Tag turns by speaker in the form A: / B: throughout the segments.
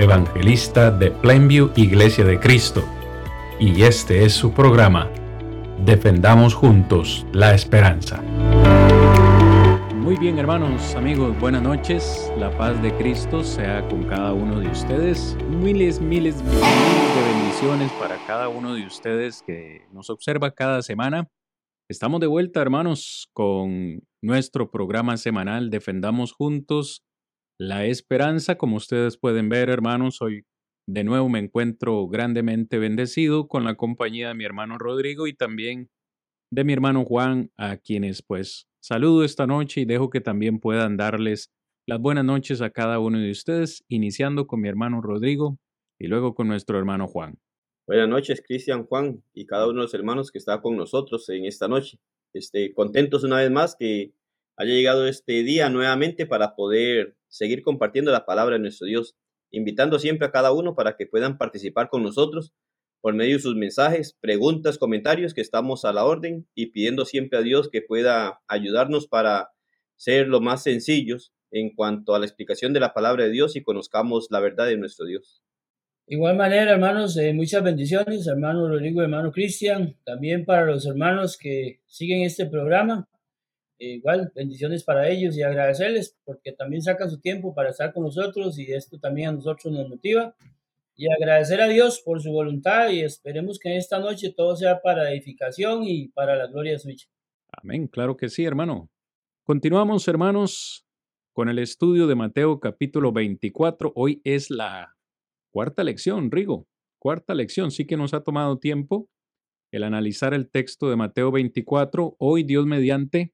A: evangelista de Plainview Iglesia de Cristo, y este es su programa, Defendamos Juntos la Esperanza.
B: Muy bien hermanos, amigos, buenas noches. La paz de Cristo sea con cada uno de ustedes. Miles, miles, miles de bendiciones para cada uno de ustedes que nos observa cada semana. Estamos de vuelta hermanos con nuestro programa semanal Defendamos Juntos la esperanza, como ustedes pueden ver, hermanos, hoy de nuevo me encuentro grandemente bendecido con la compañía de mi hermano Rodrigo y también de mi hermano Juan, a quienes pues saludo esta noche y dejo que también puedan darles las buenas noches a cada uno de ustedes, iniciando con mi hermano Rodrigo y luego con nuestro hermano Juan.
C: Buenas noches, Cristian, Juan y cada uno de los hermanos que está con nosotros en esta noche. Este, contentos una vez más que haya llegado este día nuevamente para poder seguir compartiendo la palabra de nuestro Dios, invitando siempre a cada uno para que puedan participar con nosotros por medio de sus mensajes, preguntas, comentarios, que estamos a la orden y pidiendo siempre a Dios que pueda ayudarnos para ser lo más sencillos en cuanto a la explicación de la palabra de Dios y conozcamos la verdad de nuestro Dios.
D: Igual manera, hermanos, eh, muchas bendiciones, hermano Rodrigo, hermano Cristian, también para los hermanos que siguen este programa. Eh, igual, bendiciones para ellos y agradecerles porque también sacan su tiempo para estar con nosotros y esto también a nosotros nos motiva. Y agradecer a Dios por su voluntad y esperemos que esta noche todo sea para edificación y para la gloria de su
B: Amén, claro que sí, hermano. Continuamos, hermanos, con el estudio de Mateo capítulo 24. Hoy es la cuarta lección, Rigo. Cuarta lección, sí que nos ha tomado tiempo el analizar el texto de Mateo 24. Hoy, Dios mediante,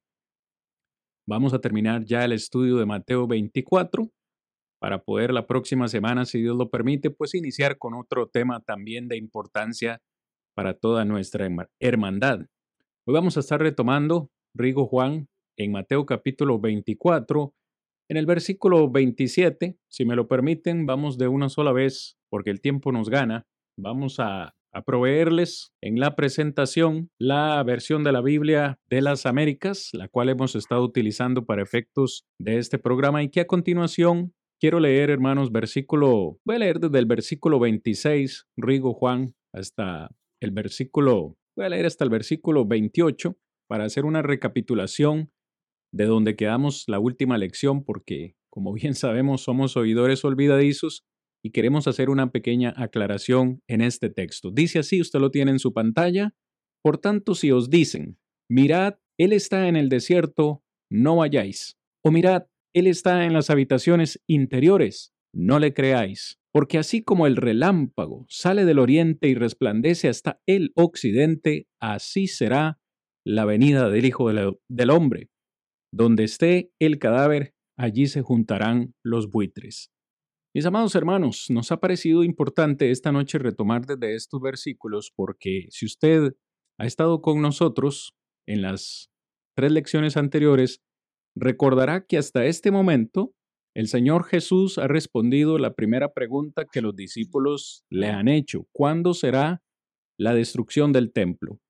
B: Vamos a terminar ya el estudio de Mateo 24 para poder la próxima semana, si Dios lo permite, pues iniciar con otro tema también de importancia para toda nuestra hermandad. Hoy vamos a estar retomando, Rigo Juan, en Mateo capítulo 24, en el versículo 27, si me lo permiten, vamos de una sola vez, porque el tiempo nos gana. Vamos a a proveerles en la presentación la versión de la Biblia de las Américas, la cual hemos estado utilizando para efectos de este programa y que a continuación quiero leer, hermanos, versículo, voy a leer desde el versículo 26, Rigo Juan, hasta el versículo, voy a leer hasta el versículo 28 para hacer una recapitulación de donde quedamos la última lección, porque como bien sabemos somos oidores olvidadizos y queremos hacer una pequeña aclaración en este texto. Dice así, usted lo tiene en su pantalla. Por tanto, si os dicen, mirad, Él está en el desierto, no vayáis. O mirad, Él está en las habitaciones interiores, no le creáis. Porque así como el relámpago sale del oriente y resplandece hasta el occidente, así será la venida del Hijo del Hombre. Donde esté el cadáver, allí se juntarán los buitres. Mis amados hermanos, nos ha parecido importante esta noche retomar desde estos versículos porque si usted ha estado con nosotros en las tres lecciones anteriores, recordará que hasta este momento el Señor Jesús ha respondido la primera pregunta que los discípulos le han hecho. ¿Cuándo será la destrucción del templo?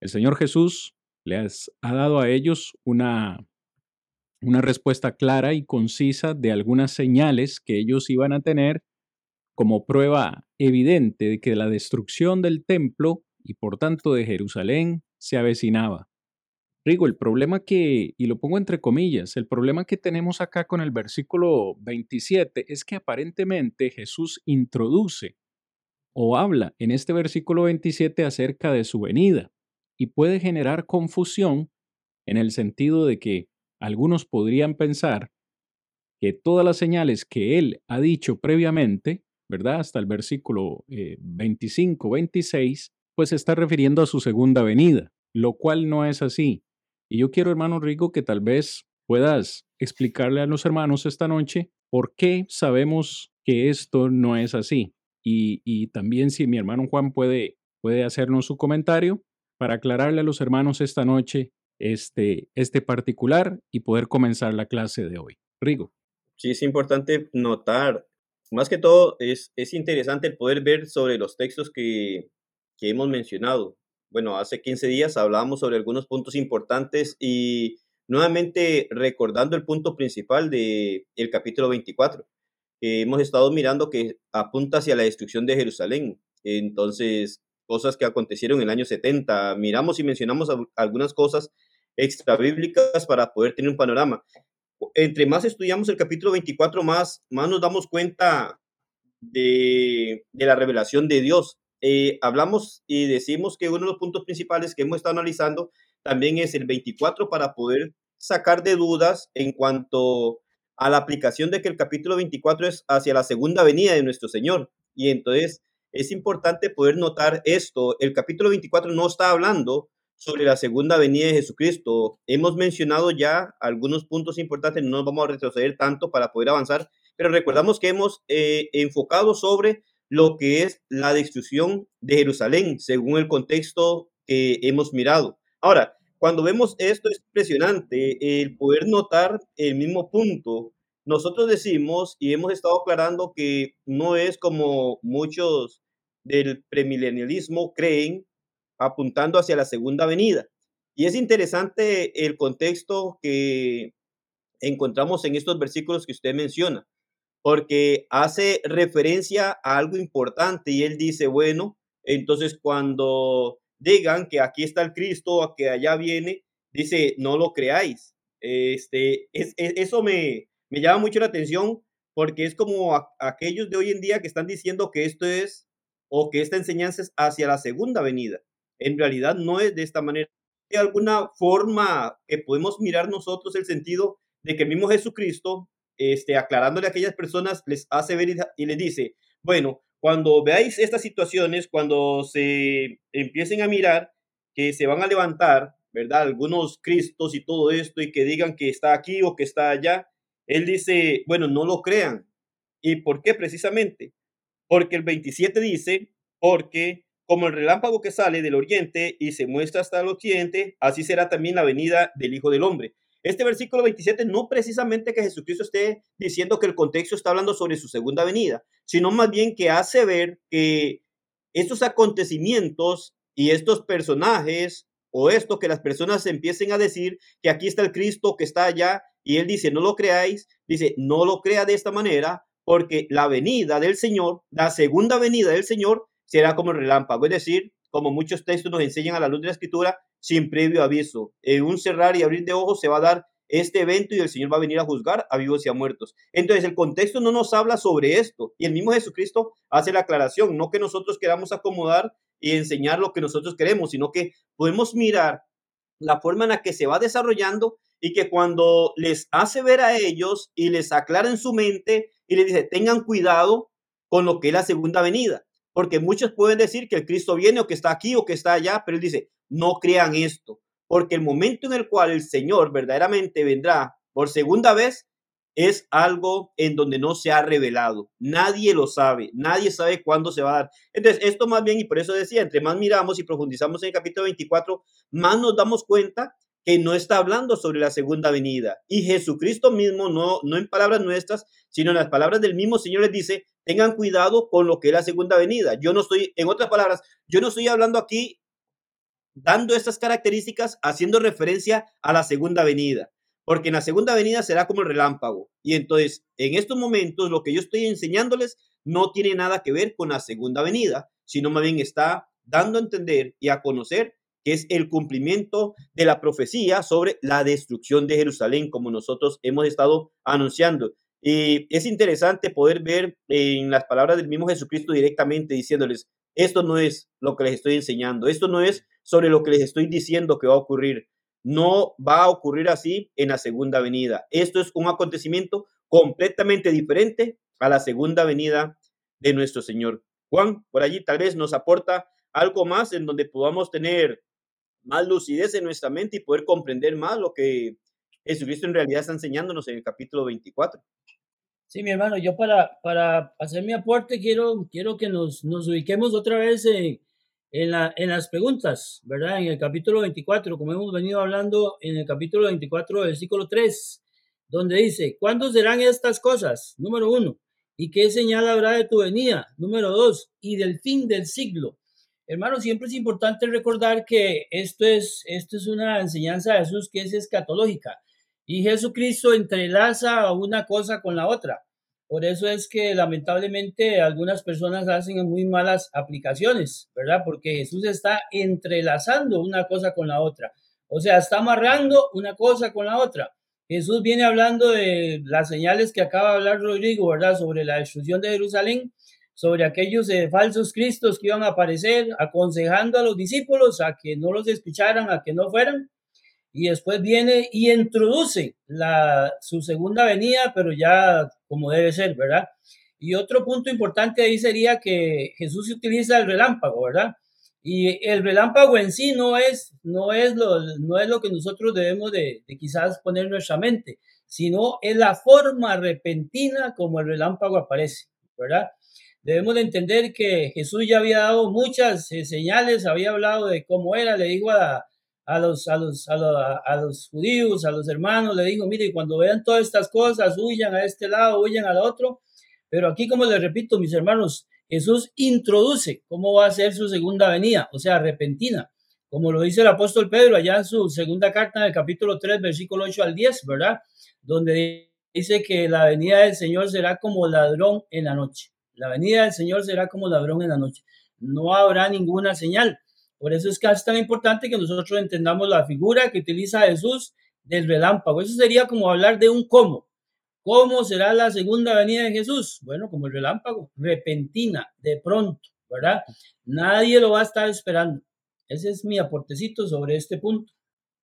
B: El Señor Jesús les ha dado a ellos una una respuesta clara y concisa de algunas señales que ellos iban a tener como prueba evidente de que la destrucción del templo y por tanto de Jerusalén se avecinaba. Rigo, el problema que, y lo pongo entre comillas, el problema que tenemos acá con el versículo 27 es que aparentemente Jesús introduce o habla en este versículo 27 acerca de su venida y puede generar confusión en el sentido de que algunos podrían pensar que todas las señales que él ha dicho previamente, ¿verdad? Hasta el versículo 25, eh, 26, pues está refiriendo a su segunda venida, lo cual no es así. Y yo quiero, hermano Rico, que tal vez puedas explicarle a los hermanos esta noche por qué sabemos que esto no es así. Y, y también si mi hermano Juan puede, puede hacernos su comentario para aclararle a los hermanos esta noche este, este particular y poder comenzar la clase de hoy. Rigo.
C: Sí, es importante notar, más que todo, es, es interesante poder ver sobre los textos que, que hemos mencionado. Bueno, hace 15 días hablamos sobre algunos puntos importantes y nuevamente recordando el punto principal del el capítulo 24. hemos estado mirando que apunta hacia la destrucción de Jerusalén. Entonces, cosas que acontecieron en el año 70. Miramos y mencionamos algunas cosas extrabíblicas para poder tener un panorama. Entre más estudiamos el capítulo 24, más, más nos damos cuenta de, de la revelación de Dios. Eh, hablamos y decimos que uno de los puntos principales que hemos estado analizando también es el 24 para poder sacar de dudas en cuanto a la aplicación de que el capítulo 24 es hacia la segunda venida de nuestro Señor. Y entonces es importante poder notar esto. El capítulo 24 no está hablando sobre la segunda venida de Jesucristo. Hemos mencionado ya algunos puntos importantes, no nos vamos a retroceder tanto para poder avanzar, pero recordamos que hemos eh, enfocado sobre lo que es la destrucción de Jerusalén, según el contexto que hemos mirado. Ahora, cuando vemos esto es impresionante el poder notar el mismo punto. Nosotros decimos y hemos estado aclarando que no es como muchos del premilenialismo creen apuntando hacia la segunda venida. Y es interesante el contexto que encontramos en estos versículos que usted menciona, porque hace referencia a algo importante y él dice, bueno, entonces cuando digan que aquí está el Cristo, que allá viene, dice, no lo creáis. Este, es, eso me, me llama mucho la atención porque es como aquellos de hoy en día que están diciendo que esto es o que esta enseñanza es hacia la segunda venida. En realidad no es de esta manera. De alguna forma que podemos mirar nosotros el sentido de que el mismo Jesucristo, este, aclarándole a aquellas personas, les hace ver y les dice, bueno, cuando veáis estas situaciones, cuando se empiecen a mirar que se van a levantar, ¿verdad? Algunos Cristos y todo esto y que digan que está aquí o que está allá, él dice, bueno, no lo crean. ¿Y por qué precisamente? Porque el 27 dice, porque como el relámpago que sale del oriente y se muestra hasta el occidente, así será también la venida del Hijo del Hombre. Este versículo 27 no precisamente que Jesucristo esté diciendo que el contexto está hablando sobre su segunda venida, sino más bien que hace ver que estos acontecimientos y estos personajes o esto que las personas empiecen a decir que aquí está el Cristo, que está allá, y él dice, no lo creáis, dice, no lo crea de esta manera, porque la venida del Señor, la segunda venida del Señor, será como el relámpago, es decir, como muchos textos nos enseñan a la luz de la escritura, sin previo aviso. En un cerrar y abrir de ojos se va a dar este evento y el Señor va a venir a juzgar a vivos y a muertos. Entonces el contexto no nos habla sobre esto y el mismo Jesucristo hace la aclaración, no que nosotros queramos acomodar y enseñar lo que nosotros queremos, sino que podemos mirar la forma en la que se va desarrollando y que cuando les hace ver a ellos y les aclara en su mente y les dice, tengan cuidado con lo que es la segunda venida, porque muchos pueden decir que el Cristo viene o que está aquí o que está allá, pero él dice, no crean esto, porque el momento en el cual el Señor verdaderamente vendrá por segunda vez es algo en donde no se ha revelado. Nadie lo sabe, nadie sabe cuándo se va a dar. Entonces, esto más bien, y por eso decía, entre más miramos y profundizamos en el capítulo 24, más nos damos cuenta que no está hablando sobre la segunda venida. Y Jesucristo mismo, no, no en palabras nuestras, sino en las palabras del mismo Señor les dice, tengan cuidado con lo que es la segunda venida. Yo no estoy, en otras palabras, yo no estoy hablando aquí dando estas características haciendo referencia a la segunda venida, porque en la segunda venida será como el relámpago. Y entonces, en estos momentos, lo que yo estoy enseñándoles no tiene nada que ver con la segunda venida, sino más bien está dando a entender y a conocer que es el cumplimiento de la profecía sobre la destrucción de Jerusalén, como nosotros hemos estado anunciando. Y es interesante poder ver en las palabras del mismo Jesucristo directamente diciéndoles, esto no es lo que les estoy enseñando, esto no es sobre lo que les estoy diciendo que va a ocurrir. No va a ocurrir así en la segunda venida. Esto es un acontecimiento completamente diferente a la segunda venida de nuestro Señor. Juan, por allí tal vez nos aporta algo más en donde podamos tener más lucidez en nuestra mente y poder comprender más lo que Jesucristo en realidad está enseñándonos en el capítulo 24.
D: Sí, mi hermano, yo para, para hacer mi aporte quiero, quiero que nos, nos ubiquemos otra vez en, en, la, en las preguntas, ¿verdad? En el capítulo 24, como hemos venido hablando en el capítulo 24, versículo 3, donde dice, ¿cuándo serán estas cosas? Número uno, ¿y qué señal habrá de tu venida? Número dos, y del fin del siglo. Hermano, siempre es importante recordar que esto es, esto es una enseñanza de Jesús que es escatológica y Jesucristo entrelaza una cosa con la otra. Por eso es que lamentablemente algunas personas hacen muy malas aplicaciones, ¿verdad? Porque Jesús está entrelazando una cosa con la otra. O sea, está amarrando una cosa con la otra. Jesús viene hablando de las señales que acaba de hablar Rodrigo, ¿verdad? Sobre la destrucción de Jerusalén sobre aquellos eh, falsos cristos que iban a aparecer, aconsejando a los discípulos a que no los escucharan, a que no fueran. Y después viene y introduce la, su segunda venida, pero ya como debe ser, ¿verdad? Y otro punto importante ahí sería que Jesús utiliza el relámpago, ¿verdad? Y el relámpago en sí no es, no es, lo, no es lo que nosotros debemos de, de quizás poner en nuestra mente, sino es la forma repentina como el relámpago aparece, ¿verdad? Debemos de entender que Jesús ya había dado muchas eh, señales, había hablado de cómo era, le dijo a, a, los, a, los, a, los, judíos, a los hermanos, le dijo, mire, cuando vean todas estas cosas, huyan a este lado, huyan al otro. Pero aquí, como les repito, mis hermanos, Jesús introduce cómo va a ser su segunda venida, o sea, repentina, como lo dice el apóstol Pedro allá en su segunda carta en el capítulo 3, versículo 8 al 10, ¿verdad? Donde dice que la venida del Señor será como ladrón en la noche. La venida del Señor será como ladrón en la noche. No habrá ninguna señal. Por eso es que es tan importante que nosotros entendamos la figura que utiliza Jesús del relámpago. Eso sería como hablar de un cómo. ¿Cómo será la segunda venida de Jesús? Bueno, como el relámpago, repentina, de pronto, ¿verdad? Nadie lo va a estar esperando. Ese es mi aportecito sobre este punto.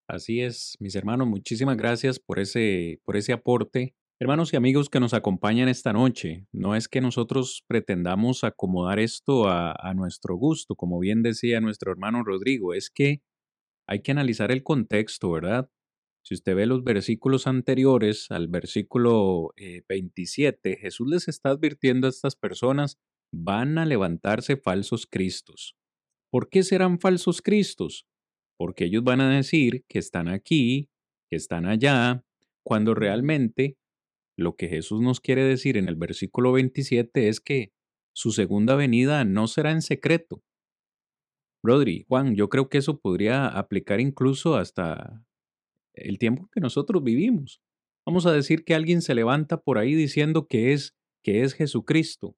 B: Así es, mis hermanos, muchísimas gracias por ese, por ese aporte. Hermanos y amigos que nos acompañan esta noche, no es que nosotros pretendamos acomodar esto a, nuestro gusto, como bien decía nuestro hermano Rodrigo, es que hay que analizar el contexto, ¿verdad? Si usted ve los versículos anteriores al versículo 27, eh, Jesús les está advirtiendo a estas personas, van a levantarse falsos cristos. ¿Por qué serán falsos cristos? Porque ellos van a decir que están aquí, que están allá, cuando realmente lo que Jesús nos quiere decir en el versículo 27 es que su segunda venida no será en secreto. Rodri, Juan, yo creo que eso podría aplicar incluso hasta el tiempo que nosotros vivimos. Vamos a decir que alguien se levanta por ahí diciendo que es que es Jesucristo.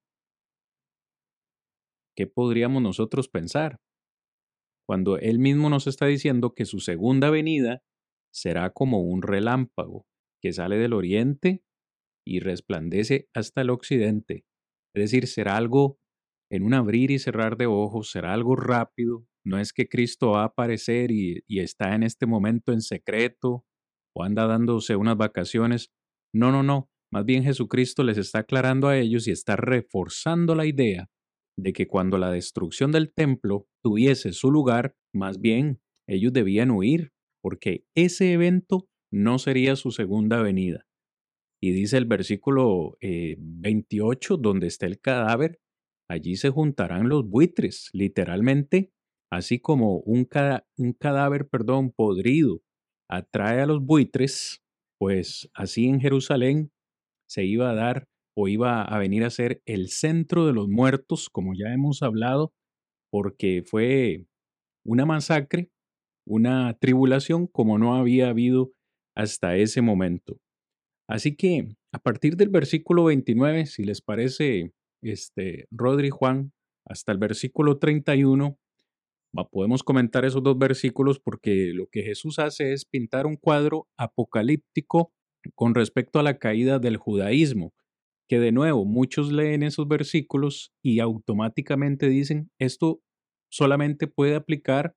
B: ¿Qué podríamos nosotros pensar? Cuando él mismo nos está diciendo que su segunda venida será como un relámpago que sale del oriente y resplandece hasta el occidente. Es decir, será algo en un abrir y cerrar de ojos, será algo rápido. No es que Cristo va a aparecer y, está en este momento en secreto o anda dándose unas vacaciones. No, no, no. Más bien Jesucristo les está aclarando a ellos y está reforzando la idea de que cuando la destrucción del templo tuviese su lugar, más bien ellos debían huir, porque ese evento no sería su segunda venida. Y dice el versículo 28, eh, donde está el cadáver, allí se juntarán los buitres, literalmente, así como un, un cadáver, perdón, podrido atrae a los buitres, pues así en Jerusalén se iba a dar o iba a venir a ser el centro de los muertos, como ya hemos hablado, porque fue una masacre, una tribulación como no había habido hasta ese momento. Así que a partir del versículo 29, si les parece, este, Rodri Juan, hasta el versículo 31, podemos comentar esos dos versículos porque lo que Jesús hace es pintar un cuadro apocalíptico con respecto a la caída del judaísmo, que de nuevo muchos leen esos versículos y automáticamente dicen, esto solamente puede aplicar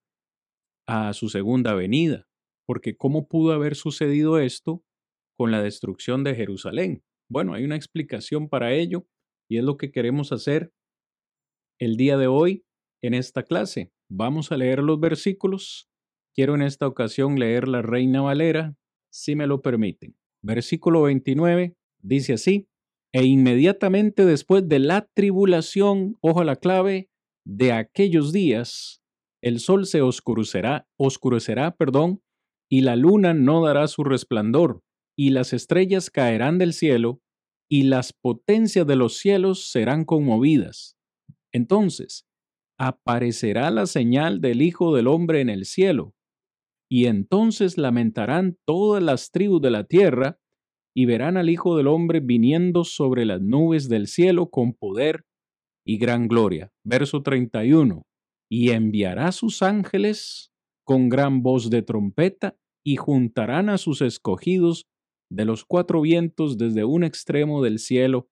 B: a su segunda venida, porque ¿cómo pudo haber sucedido esto con la destrucción de Jerusalén. Bueno, hay una explicación para ello y es lo que queremos hacer el día de hoy en esta clase. Vamos a leer los versículos. Quiero en esta ocasión leer la Reina Valera, si me lo permiten. Versículo 29 dice así, e inmediatamente después de la tribulación, ojo a la clave, de aquellos días, el sol se oscurecerá, oscurecerá, perdón, y la luna no dará su resplandor, y las estrellas caerán del cielo, y las potencias de los cielos serán conmovidas. Entonces, aparecerá la señal del Hijo del Hombre en el cielo, y entonces lamentarán todas las tribus de la tierra, y verán al Hijo del Hombre viniendo sobre las nubes del cielo con poder y gran gloria. Verso 31. Y enviará sus ángeles con gran voz de trompeta, y juntarán a sus escogidos de los cuatro vientos desde un extremo del cielo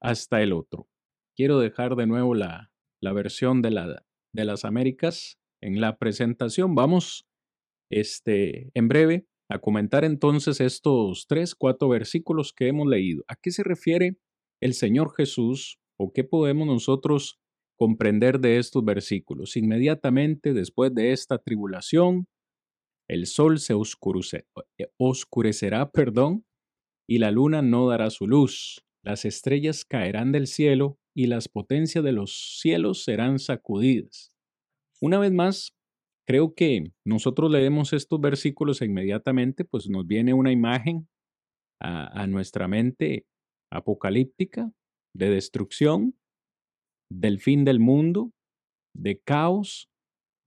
B: hasta el otro. Quiero dejar de nuevo la, la versión de, la, de las Américas en la presentación. Vamos este, en breve a comentar entonces estos tres, cuatro versículos que hemos leído. ¿A qué se refiere el Señor Jesús o qué podemos nosotros comprender de estos versículos? Inmediatamente después de esta tribulación, el sol se eh, oscurecerá, perdón, y la luna no dará su luz. Las estrellas caerán del cielo y las potencias de los cielos serán sacudidas. Una vez más, creo que nosotros leemos estos versículos e inmediatamente, pues nos viene una imagen a, a nuestra mente apocalíptica de destrucción, del fin del mundo, de caos.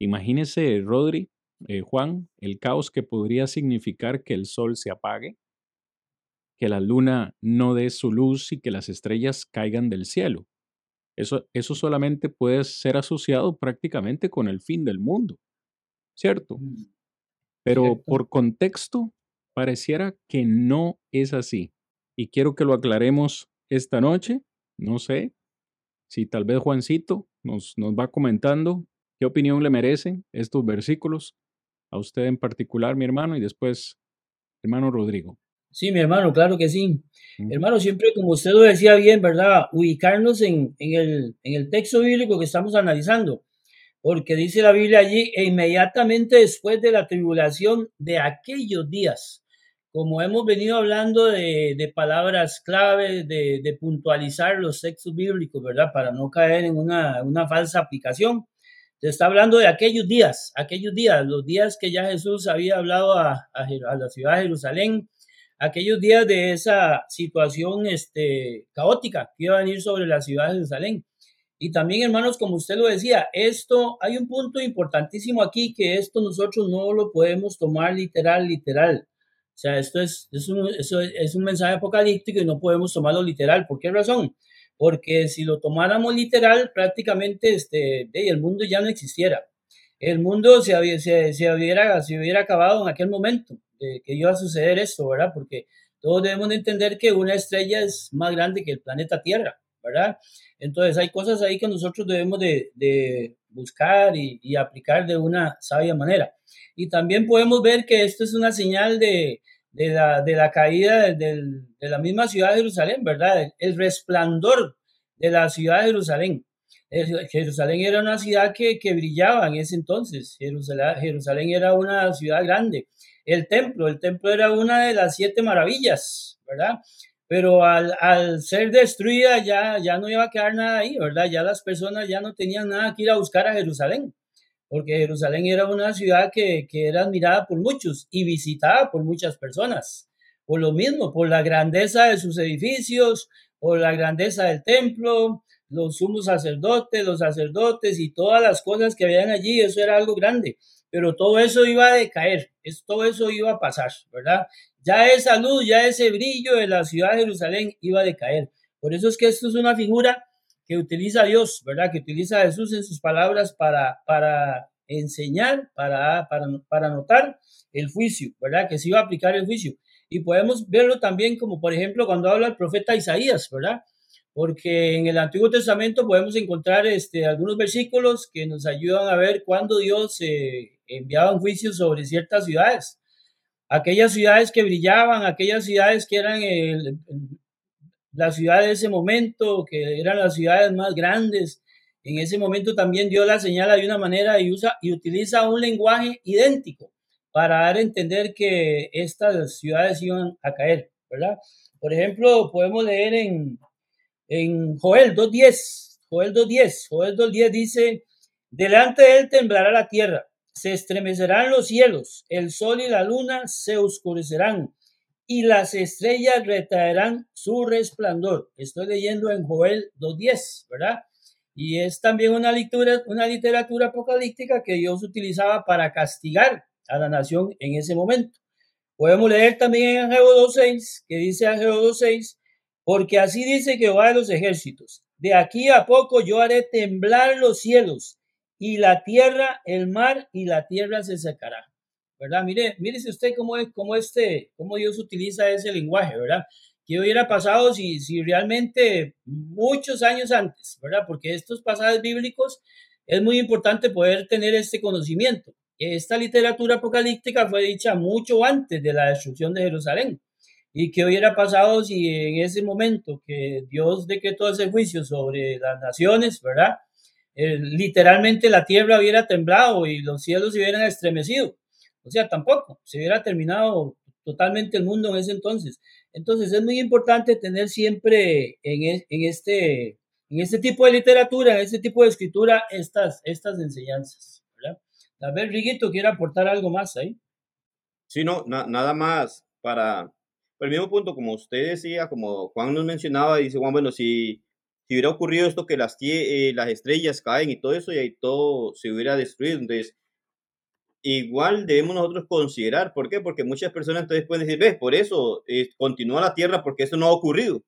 B: Imagínese, Rodri, eh, Juan, el caos que podría significar que el sol se apague, que la luna no dé su luz y que las estrellas caigan del cielo. Eso, eso solamente puede ser asociado prácticamente con el fin del mundo, ¿cierto? Mm, Pero por contexto, pareciera que no es así. Y quiero que lo aclaremos esta noche. No sé si tal vez Juancito nos, nos va comentando qué opinión le merecen estos versículos a usted en particular, mi hermano, y después, hermano Rodrigo.
D: Sí, mi hermano, claro que sí. Hermano, siempre como usted lo decía bien, ¿verdad? Ubicarnos en, en, el, en el texto bíblico que estamos analizando, porque dice la Biblia allí, e inmediatamente después de la tribulación de aquellos días, como hemos venido hablando de, de palabras claves, de, de, puntualizar los textos bíblicos, ¿verdad? Para no caer en una, una falsa aplicación. Está hablando de aquellos días, aquellos días, los días que ya Jesús había hablado a, a, la ciudad de Jerusalén, aquellos días de esa situación este, caótica que iba a venir sobre la ciudad de Jerusalén. Y también, hermanos, como usted lo decía, esto, hay un punto importantísimo aquí que esto nosotros no lo podemos tomar literal, literal. O sea, esto es, es, un, es un mensaje apocalíptico y no podemos tomarlo literal. ¿Por qué razón? Porque si lo tomáramos literal, prácticamente este, el mundo ya no existiera. El mundo se, se, se, hubiera, se hubiera acabado en aquel momento de que iba a suceder esto, ¿verdad? Porque todos debemos de entender que una estrella es más grande que el planeta Tierra, ¿verdad? Entonces hay cosas ahí que nosotros debemos de, buscar y, aplicar de una sabia manera. Y también podemos ver que esto es una señal de, de la, de la caída de, la misma ciudad de Jerusalén, ¿verdad? El, resplandor de la ciudad de Jerusalén. Jerusalén era una ciudad que, que brillaba en ese entonces. Jerusalén, Jerusalén era una ciudad grande. El templo, el templo era una de las siete maravillas, ¿verdad? Pero al, al, ser destruida ya, ya no iba a quedar nada ahí, ¿verdad? Ya las personas ya no tenían nada que ir a buscar a Jerusalén porque Jerusalén era una ciudad que, que, era admirada por muchos y visitada por muchas personas. Por lo mismo, por la grandeza de sus edificios, por la grandeza del templo, los sumos sacerdotes, los sacerdotes y todas las cosas que habían allí, eso era algo grande. Pero todo eso iba a decaer, todo eso iba a pasar, ¿verdad? Ya esa luz, ya ese brillo de la ciudad de Jerusalén iba a decaer. Por eso es que esto es una figura que utiliza Dios, ¿verdad? Que utiliza Jesús en sus palabras para, para enseñar, para, para, para notar el juicio, ¿verdad? Que se iba a aplicar el juicio. Y podemos verlo también como, por ejemplo, cuando habla el profeta Isaías, ¿verdad? Porque en el Antiguo Testamento podemos encontrar este, algunos versículos que nos ayudan a ver cuándo Dios eh, enviaba un juicio sobre ciertas ciudades. Aquellas ciudades que brillaban, aquellas ciudades que eran el, la ciudad de ese momento, que eran las ciudades más grandes. En ese momento también Dios la señala de una manera y, usa, y utiliza un lenguaje idéntico para dar a entender que estas ciudades iban a caer, ¿verdad? Por ejemplo, podemos leer en, en Joel 2.10. Joel 2.10. Joel 2.10 dice, delante de él temblará la tierra, se estremecerán los cielos, el sol y la luna se oscurecerán y las estrellas retraerán su resplandor. Estoy leyendo en Joel 2.10, ¿verdad? Y es también una lectura, una literatura apocalíptica que Dios utilizaba para castigar a la nación en ese momento. Podemos leer también en Ageo 2.6, que dice Ageo 2.6, porque así dice Jehová de los ejércitos, de aquí a poco yo haré temblar los cielos y la tierra, el mar y la tierra se secará. ¿Verdad? Mire, mire usted cómo, es, cómo, este, cómo Dios utiliza ese lenguaje, ¿verdad? ¿Qué hubiera pasado si, si realmente muchos años antes, ¿verdad? Porque estos pasajes bíblicos es muy importante poder tener este conocimiento. Esta literatura apocalíptica fue dicha mucho antes de la destrucción de Jerusalén. ¿Y qué hubiera pasado si en ese momento que Dios decretó ese juicio sobre las naciones, ¿verdad? Eh, literalmente la tierra hubiera temblado y los cielos se hubieran estremecido. O sea, tampoco, se hubiera terminado totalmente el mundo en ese entonces. Entonces es muy importante tener siempre en, e, en, este, en este tipo de literatura, en este tipo de escritura, estas, estas enseñanzas. ¿verdad? Tal vez Riguito quiera aportar algo más ahí.
C: Sí, no, nada más para, el mismo punto, como usted decía, como Juan nos mencionaba, dice Juan, bueno, si, si hubiera ocurrido esto que las, eh, las estrellas caen y todo eso, y ahí todo se hubiera destruido, entonces igual debemos nosotros considerar. ¿Por qué? Porque muchas personas entonces pueden decir, ves, por eso eh, continúa la tierra porque eso no ha ocurrido.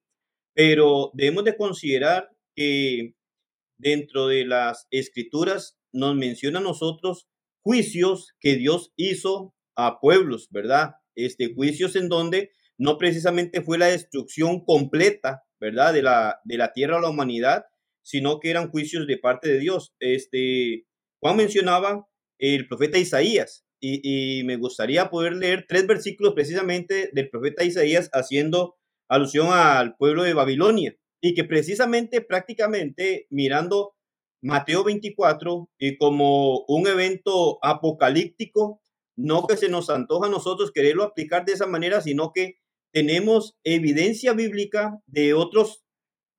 C: Pero debemos de considerar que dentro de las escrituras nos menciona a nosotros juicios que Dios hizo a pueblos, ¿verdad? Este, juicios en donde no precisamente fue la destrucción completa, ¿verdad? De la, de la tierra a la humanidad, sino que eran juicios de parte de Dios. Este, Juan mencionaba el profeta Isaías. Y, me gustaría poder leer tres versículos precisamente del profeta Isaías haciendo alusión al pueblo de Babilonia. Y que precisamente, prácticamente, mirando Mateo 24 y como un evento apocalíptico, no que se nos antoja a nosotros quererlo aplicar de esa manera, sino que tenemos evidencia bíblica de otros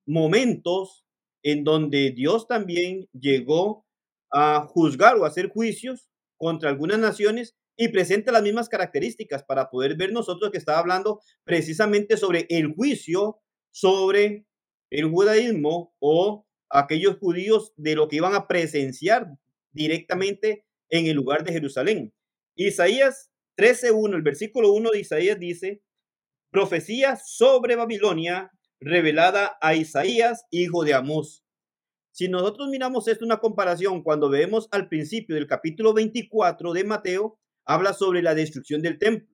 C: momentos en donde Dios también llegó a juzgar o hacer juicios contra algunas naciones y presenta las mismas características para poder ver nosotros que estaba hablando precisamente sobre el juicio sobre el judaísmo o aquellos judíos de lo que iban a presenciar directamente en el lugar de Jerusalén. Isaías 13.1, el versículo 1 de Isaías dice, profecía sobre Babilonia revelada a Isaías, hijo de Amós. Si nosotros miramos esto, una comparación, cuando vemos al principio del capítulo 24 de Mateo, habla sobre la destrucción del templo.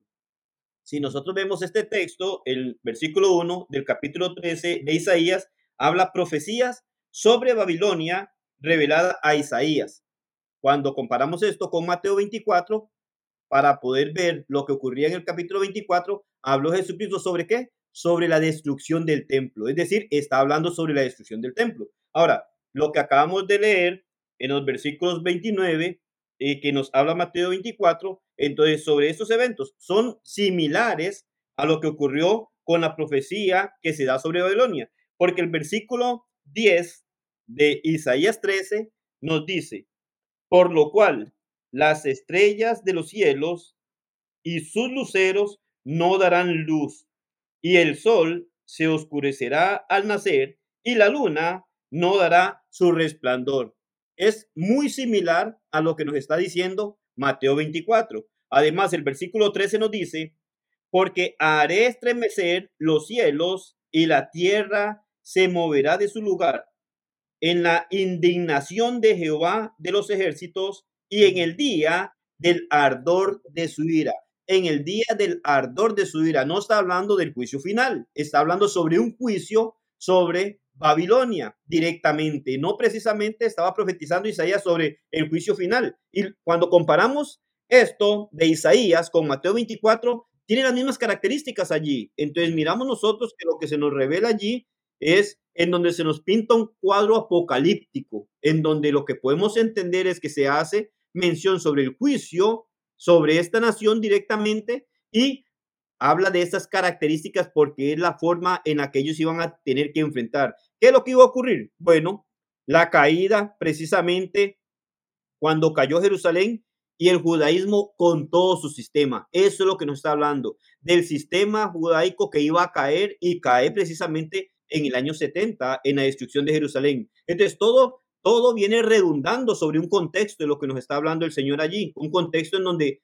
C: Si nosotros vemos este texto, el versículo 1 del capítulo 13 de Isaías, habla profecías sobre Babilonia revelada a Isaías. Cuando comparamos esto con Mateo 24, para poder ver lo que ocurría en el capítulo 24, habló Jesucristo sobre qué? Sobre la destrucción del templo. Es decir, está hablando sobre la destrucción del templo. Ahora, lo que acabamos de leer en los versículos 29, eh, que nos habla Mateo 24, entonces sobre estos eventos son similares a lo que ocurrió con la profecía que se da sobre Babilonia, porque el versículo 10 de Isaías 13 nos dice, por lo cual las estrellas de los cielos y sus luceros no darán luz, y el sol se oscurecerá al nacer, y la luna no dará su resplandor. Es muy similar a lo que nos está diciendo Mateo 24. Además, el versículo 13 nos dice, porque haré estremecer los cielos y la tierra se moverá de su lugar en la indignación de Jehová de los ejércitos y en el día del ardor de su ira. En el día del ardor de su ira. No está hablando del juicio final, está hablando sobre un juicio sobre Babilonia directamente, no precisamente estaba profetizando Isaías sobre el juicio final. Y cuando comparamos esto de Isaías con Mateo 24, tiene las mismas características allí. Entonces miramos nosotros que lo que se nos revela allí es en donde se nos pinta un cuadro apocalíptico, en donde lo que podemos entender es que se hace mención sobre el juicio sobre esta nación directamente y habla de estas características porque es la forma en la que ellos iban a tener que enfrentar. ¿Qué es lo que iba a ocurrir? Bueno, la caída precisamente cuando cayó Jerusalén y el judaísmo con todo su sistema. Eso es lo que nos está hablando, del sistema judaico que iba a caer y cae precisamente en el año 70 en la destrucción de Jerusalén. Entonces, todo, todo viene redundando sobre un contexto de lo que nos está hablando el Señor allí, un contexto en donde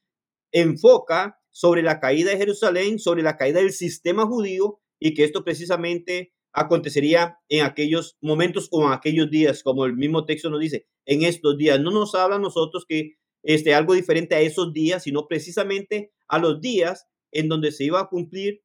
C: enfoca sobre la caída de Jerusalén, sobre la caída del sistema judío y que esto precisamente acontecería en aquellos momentos o en aquellos días, como el mismo texto nos dice, en estos días. No nos habla a nosotros que este, algo diferente a esos días, sino precisamente a los días en donde se iba a cumplir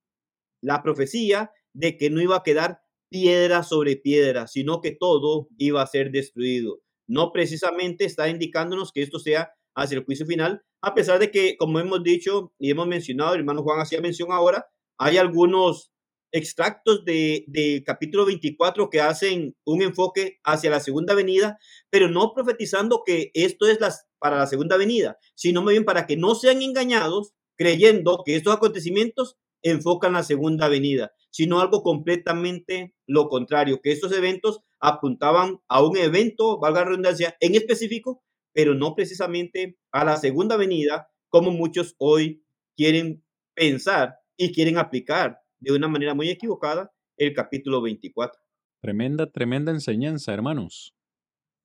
C: la profecía de que no iba a quedar piedra sobre piedra, sino que todo iba a ser destruido. No precisamente está indicándonos que esto sea hacia el juicio final, a pesar de que, como hemos dicho y hemos mencionado, el hermano Juan hacía mención ahora, hay algunos extractos de, de, capítulo 24 que hacen un enfoque hacia la segunda venida, pero no profetizando que esto es las, para la segunda venida, sino más bien para que no sean engañados creyendo que estos acontecimientos enfocan la segunda venida, sino algo completamente lo contrario, que estos eventos apuntaban a un evento, valga la redundancia, en específico, pero no precisamente a la segunda venida, como muchos hoy quieren pensar y quieren aplicar de una manera muy equivocada el capítulo 24.
B: Tremenda, tremenda enseñanza, hermanos.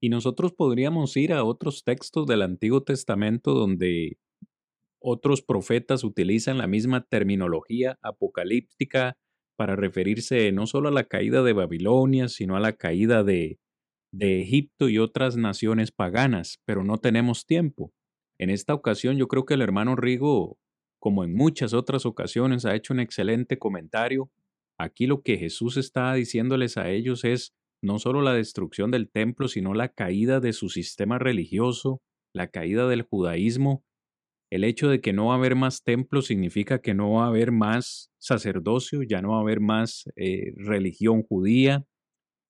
B: Y nosotros podríamos ir a otros textos del Antiguo Testamento donde otros profetas utilizan la misma terminología apocalíptica para referirse no solo a la caída de Babilonia, sino a la caída de, de Egipto y otras naciones paganas, pero no tenemos tiempo. En esta ocasión yo creo que el hermano Rigo como en muchas otras ocasiones, ha hecho un excelente comentario. Aquí lo que Jesús está diciéndoles a ellos es no solo la destrucción del templo, sino la caída de su sistema religioso, la caída del judaísmo. El hecho de que no va a haber más templos significa que no va a haber más sacerdocio, ya no va a haber más eh, religión judía.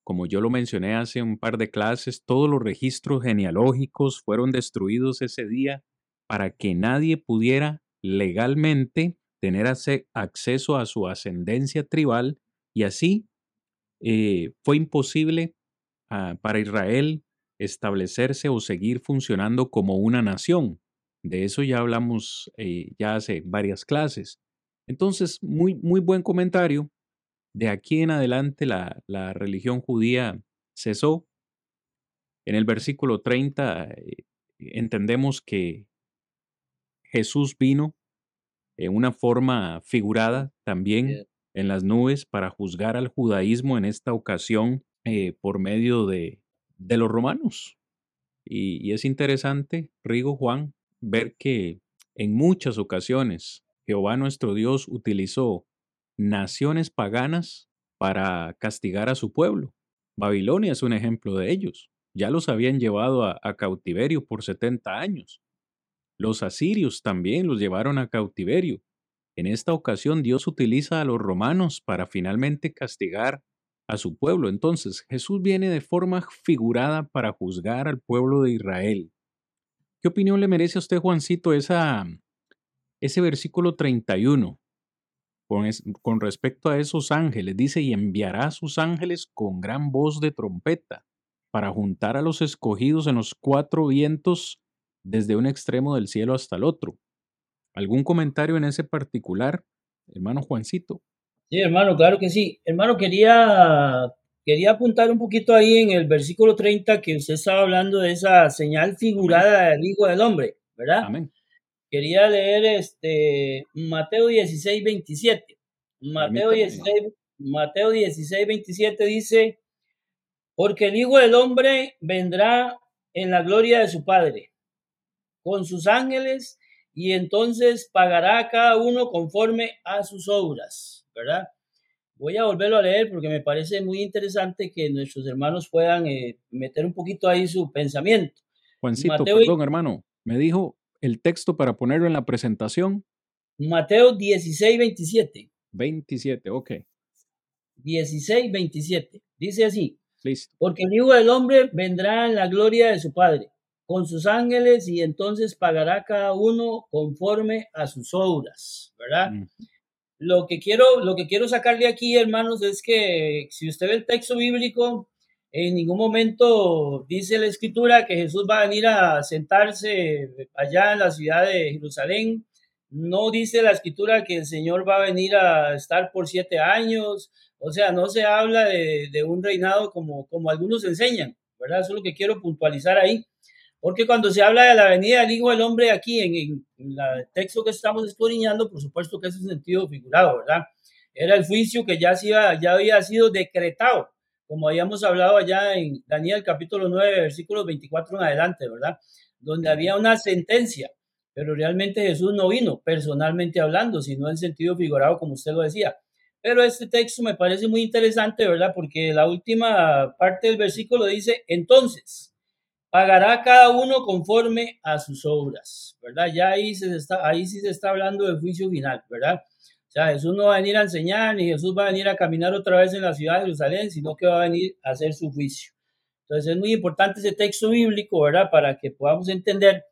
B: Como yo lo mencioné hace un par de clases, todos los registros genealógicos fueron destruidos ese día para que nadie pudiera legalmente tener acceso a su ascendencia tribal y así eh, fue imposible ah, para Israel establecerse o seguir funcionando como una nación. De eso ya hablamos eh, ya hace varias clases. Entonces, muy, muy buen comentario. De aquí en adelante la, la religión judía cesó. En el versículo 30 eh, entendemos que Jesús vino en una forma figurada también en las nubes para juzgar al judaísmo en esta ocasión eh, por medio de, de los romanos. Y, y, es interesante, Rigo Juan, ver que en muchas ocasiones Jehová nuestro Dios utilizó naciones paganas para castigar a su pueblo. Babilonia es un ejemplo de ellos. Ya los habían llevado a, a cautiverio por 70 años. Los asirios también los llevaron a cautiverio. En esta ocasión Dios utiliza a los romanos para finalmente castigar a su pueblo. Entonces Jesús viene de forma figurada para juzgar al pueblo de Israel. ¿Qué opinión le merece a usted, Juancito, esa, ese versículo 31 con, con respecto a esos ángeles? Dice, y enviará a sus ángeles con gran voz de trompeta para juntar a los escogidos en los cuatro vientos desde un extremo del cielo hasta el otro. ¿Algún comentario en ese particular, hermano Juancito?
D: Sí, hermano, claro que sí. Hermano, quería, quería apuntar un poquito ahí en el versículo 30 que usted estaba hablando de esa señal figurada del Hijo del Hombre, ¿verdad? Amén. Quería leer este Mateo 16, 27. Mateo 16, Mateo 16, 27 dice, porque el Hijo del Hombre vendrá en la gloria de su Padre con sus ángeles y entonces pagará a cada uno conforme a sus obras, ¿verdad? Voy a volverlo a leer porque me parece muy interesante que nuestros hermanos puedan eh, meter un poquito ahí su pensamiento.
B: Juancito, perdón, hermano, me dijo el texto para ponerlo en la presentación.
D: Mateo 16, 27.
B: 27, ok.
D: 16, 27. Dice así. Listo. Porque el Hijo del Hombre vendrá en la gloria de su Padre con sus ángeles y entonces pagará cada uno conforme a sus obras, ¿verdad? Mm. lo que quiero, lo que quiero sacar de aquí, hermanos, es que si usted ve el texto bíblico, en ningún momento dice la escritura que Jesús va a venir a sentarse allá en la ciudad de Jerusalén. No dice la escritura que el Señor va a venir a estar por siete años. O sea, no se habla de, un reinado como, como algunos enseñan, ¿verdad? Eso es lo que quiero puntualizar ahí. Porque cuando se habla de la venida del Hijo del Hombre aquí, en, el texto que estamos escudriñando, por supuesto que es un sentido figurado, ¿verdad? Era el juicio que ya, ya había sido decretado como habíamos hablado allá en Daniel capítulo 9, versículos 24 en adelante, ¿verdad? Donde había una sentencia, pero realmente Jesús no vino personalmente hablando, sino en sentido figurado, como usted lo decía. Pero este texto me parece muy interesante, ¿verdad? Porque la última parte del versículo dice, entonces, pagará cada uno conforme a sus obras, ¿verdad? Ya ahí, se está, ahí sí se está hablando del juicio final, ¿verdad? O sea, Jesús no va a venir a enseñar, ni Jesús va a venir a caminar otra vez en la ciudad de Jerusalén, sino que va a venir a hacer su juicio. Entonces es muy importante ese texto bíblico, ¿verdad? Para que podamos entender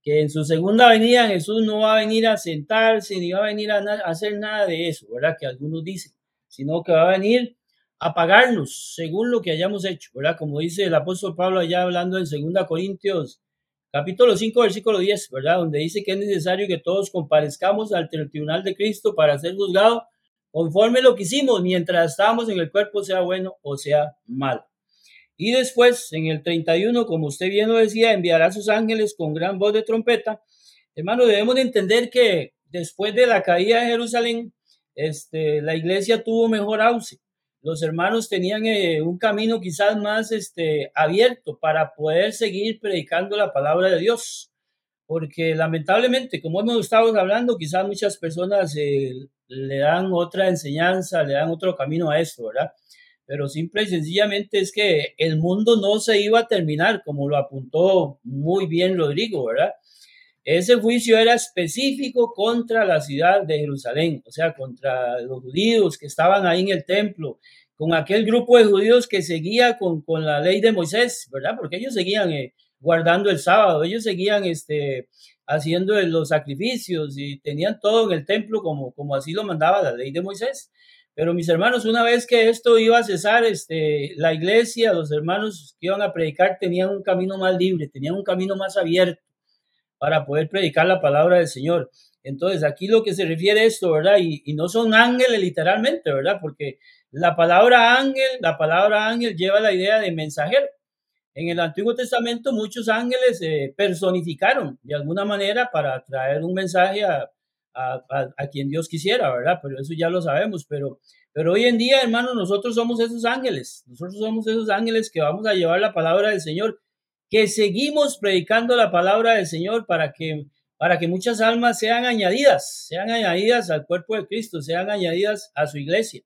D: que en su segunda venida Jesús no va a venir a sentarse, ni va a venir a, hacer nada de eso, ¿verdad? Que algunos dicen, sino que va a venir a pagarnos según lo que hayamos hecho, ¿verdad? Como dice el apóstol Pablo allá hablando en 2 Corintios capítulo 5, versículo 10, ¿verdad? Donde dice que es necesario que todos comparezcamos al tribunal de Cristo para ser juzgados conforme lo que hicimos mientras estábamos en el cuerpo, sea bueno o sea malo. Y después, en el 31, como usted bien lo decía, enviará a sus ángeles con gran voz de trompeta. Hermano, debemos de entender que después de la caída de Jerusalén, este, la iglesia tuvo mejor auce los hermanos tenían eh, un camino quizás más este, abierto para poder seguir predicando la palabra de Dios. Porque lamentablemente, como hemos estado hablando, quizás muchas personas eh, le dan otra enseñanza, le dan otro camino a esto, ¿verdad? Pero simple y sencillamente es que el mundo no se iba a terminar, como lo apuntó muy bien Rodrigo, ¿verdad? Ese juicio era específico contra la ciudad de Jerusalén, o sea, contra los judíos que estaban ahí en el templo, con aquel grupo de judíos que seguía con, con la ley de Moisés, ¿verdad? Porque ellos seguían eh, guardando el sábado, ellos seguían este, haciendo los sacrificios y tenían todo en el templo como, como así lo mandaba la ley de Moisés. Pero mis hermanos, una vez que esto iba a cesar, este, la iglesia, los hermanos que iban a predicar tenían un camino más libre, tenían un camino más abierto para poder predicar la palabra del Señor. Entonces, aquí lo que se refiere a esto, ¿verdad? Y, no son ángeles literalmente, ¿verdad? Porque la palabra ángel, la palabra ángel lleva la idea de mensajero. En el Antiguo Testamento muchos ángeles se personificaron de alguna manera para traer un mensaje a, a, a, quien Dios quisiera, ¿verdad? Pero eso ya lo sabemos, pero, pero hoy en día, hermanos, nosotros somos esos ángeles, nosotros somos esos ángeles que vamos a llevar la palabra del Señor que seguimos predicando la palabra del Señor para que, para que muchas almas sean añadidas, sean añadidas al cuerpo de Cristo, sean añadidas a su iglesia.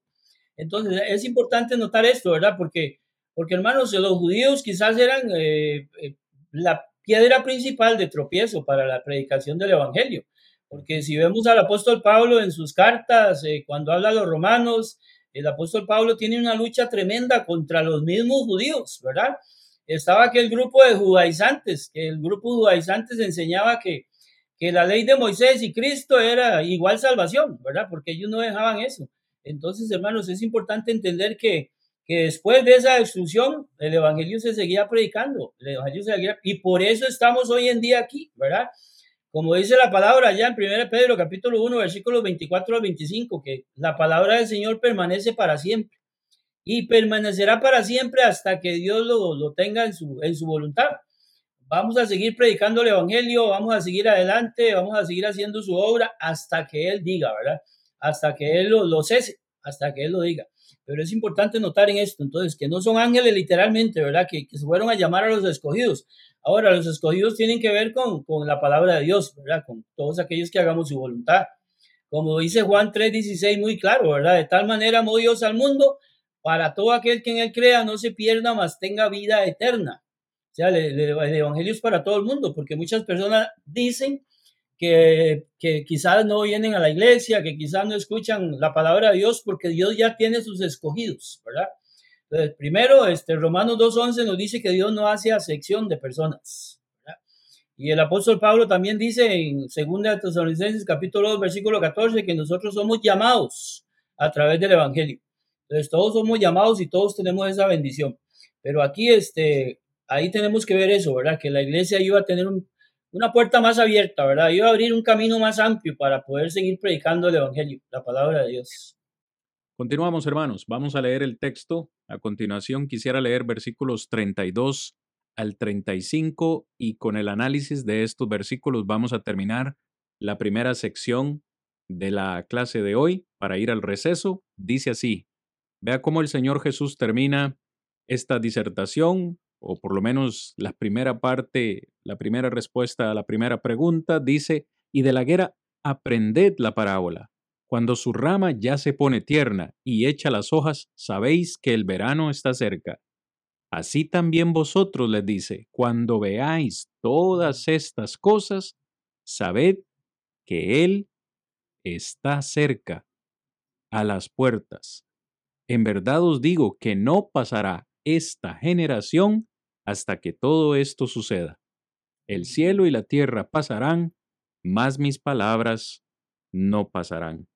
D: Entonces, es importante notar esto, ¿verdad? Porque, porque hermanos, los judíos quizás eran eh, eh, la piedra principal de tropiezo para la predicación del Evangelio. Porque si vemos al apóstol Pablo en sus cartas, eh, cuando habla a los romanos, el apóstol Pablo tiene una lucha tremenda contra los mismos judíos, ¿verdad? Estaba aquel grupo de judaizantes, que el grupo judaizantes enseñaba que, que la ley de Moisés y Cristo era igual salvación, ¿verdad? Porque ellos no dejaban eso. Entonces, hermanos, es importante entender que, que después de esa destrucción, el Evangelio se seguía predicando, el Evangelio se seguía, y por eso estamos hoy en día aquí, ¿verdad? Como dice la palabra ya en 1 Pedro capítulo 1, versículos 24 al 25, que la palabra del Señor permanece para siempre y permanecerá para siempre hasta que Dios lo, lo tenga en su, en su voluntad. Vamos a seguir predicando el Evangelio, vamos a seguir adelante, vamos a seguir haciendo su obra hasta que Él diga, ¿verdad? Hasta que Él lo, lo cese, hasta que Él lo diga. Pero es importante notar en esto, entonces, que no son ángeles literalmente, ¿verdad? Que, se fueron a llamar a los escogidos. Ahora, los escogidos tienen que ver con, con la palabra de Dios, ¿verdad? Con todos aquellos que hagamos su voluntad. Como dice Juan 3:16 muy claro, ¿verdad? De tal manera amó Dios al mundo para todo aquel que en él crea no se pierda, mas tenga vida eterna. O sea, el, Evangelio es para todo el mundo, porque muchas personas dicen que, que, quizás no vienen a la iglesia, que quizás no escuchan la palabra de Dios, porque Dios ya tiene sus escogidos, ¿verdad? Entonces, primero, este, Romanos 2.11 nos dice que Dios no hace acepción de personas. Y el apóstol Pablo también dice en 2 Tesalonicenses capítulo 2 versículo 14 que nosotros somos llamados a través del evangelio. Entonces todos somos llamados y todos tenemos esa bendición. Pero aquí este ahí tenemos que ver eso, ¿verdad? Que la iglesia iba a tener una puerta más abierta, ¿verdad? Iba a abrir un camino más amplio para poder seguir predicando el evangelio, la palabra de Dios.
B: Continuamos, hermanos. Vamos a leer el texto. A continuación quisiera leer versículos 32 al 35 y con el análisis de estos versículos vamos a terminar la primera sección de la clase de hoy para ir al receso. Dice así, vea cómo el Señor Jesús termina esta disertación, o por lo menos la primera parte, la primera respuesta a la primera pregunta, dice, y de la guerra aprended la parábola. Cuando su rama ya se pone tierna y echa las hojas, sabéis que el verano está cerca. Así también vosotros, les dice, cuando veáis todas estas cosas, sabed que Él está cerca, a las puertas. En verdad os digo que no pasará esta generación hasta que todo esto suceda. El cielo y la tierra pasarán, mas mis palabras no pasarán.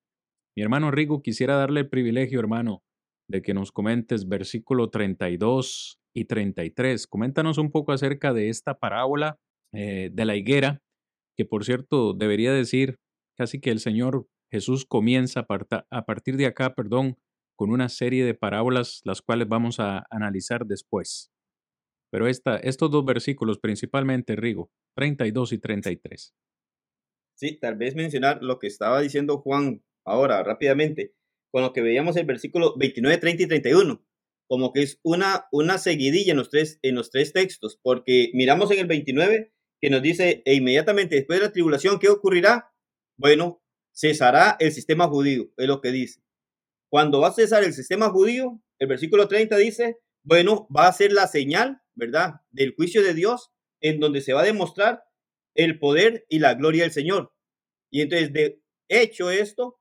B: Mi hermano Rigo, quisiera darle el privilegio, hermano, de que nos comentes versículo 32 y 33. Coméntanos un poco acerca de esta parábola eh, de la higuera, que por cierto debería decir casi que el Señor Jesús comienza a, partir de acá, perdón, con una serie de parábolas, las cuales vamos a analizar después. Pero esta, estos dos versículos, principalmente, Rigo, 32 y 33.
C: Sí, tal vez mencionar lo que estaba diciendo Juan ahora rápidamente, con lo que veíamos el versículo 29, 30 y 31, como que es una, una seguidilla en los, tres, en los tres textos, porque miramos en el 29 que nos dice, e inmediatamente después de la tribulación, ¿qué ocurrirá? Bueno, cesará el sistema judío, es lo que dice. Cuando va a cesar el sistema judío, el versículo 30 dice, bueno, va a ser la señal, ¿verdad?, del juicio de Dios, en donde se va a demostrar el poder y la gloria del Señor. Y entonces, de hecho esto,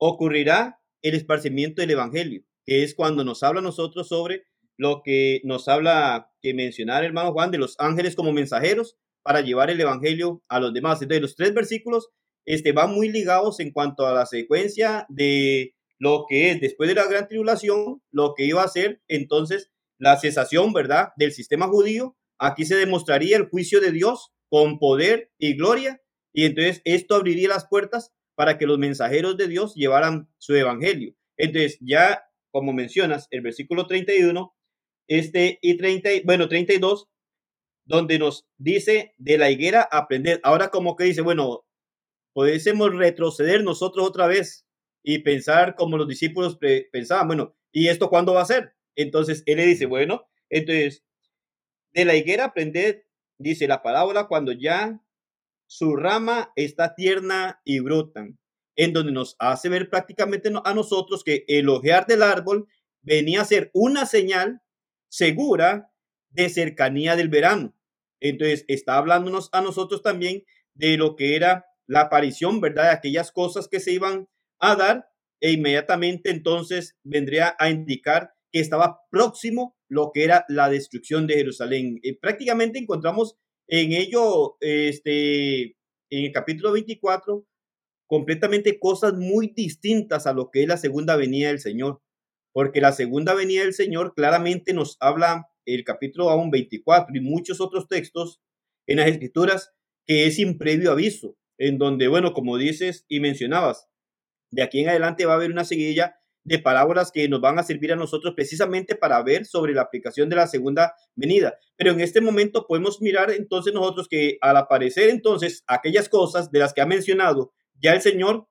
C: ocurrirá el esparcimiento del Evangelio, que es cuando nos habla a nosotros sobre lo que nos habla que mencionar hermano Juan de los ángeles como mensajeros para llevar el Evangelio a los demás. Entonces, los tres versículos este, van muy ligados en cuanto a la secuencia de lo que es después de la gran tribulación, lo que iba a ser entonces la cesación, ¿verdad?, del sistema judío. Aquí se demostraría el juicio de Dios con poder y gloria, y entonces esto abriría las puertas para que los mensajeros de Dios llevaran su evangelio. Entonces, ya como mencionas, el versículo 31, este y 30, bueno, 32, donde nos dice de la higuera aprender. Ahora como que dice, bueno, podemos retroceder nosotros otra vez y pensar como los discípulos pensaban, bueno, ¿y esto cuándo va a ser? Entonces él le dice, bueno, entonces, de la higuera aprender, dice la palabra, cuando ya su rama está tierna y brotan, en donde nos hace ver prácticamente a nosotros que el ojear del árbol venía a ser una señal segura de cercanía del verano. Entonces está hablándonos a nosotros también de lo que era la aparición, ¿verdad? De aquellas cosas que se iban a dar e inmediatamente entonces vendría a indicar que estaba próximo lo que era la destrucción de Jerusalén. Y prácticamente encontramos en ello, este, en el capítulo 24, completamente cosas muy distintas a lo que es la segunda venida del Señor. Porque la segunda venida del Señor claramente nos habla el capítulo aún 24 y muchos otros textos en las escrituras que es sin previo aviso, en donde, bueno, como dices y mencionabas, de aquí en adelante va a haber una seguidilla de parábolas que nos van a servir a nosotros precisamente para ver sobre la aplicación de la segunda venida. Pero en este momento podemos mirar entonces nosotros que al aparecer entonces aquellas cosas de las que ha mencionado ya el Señor,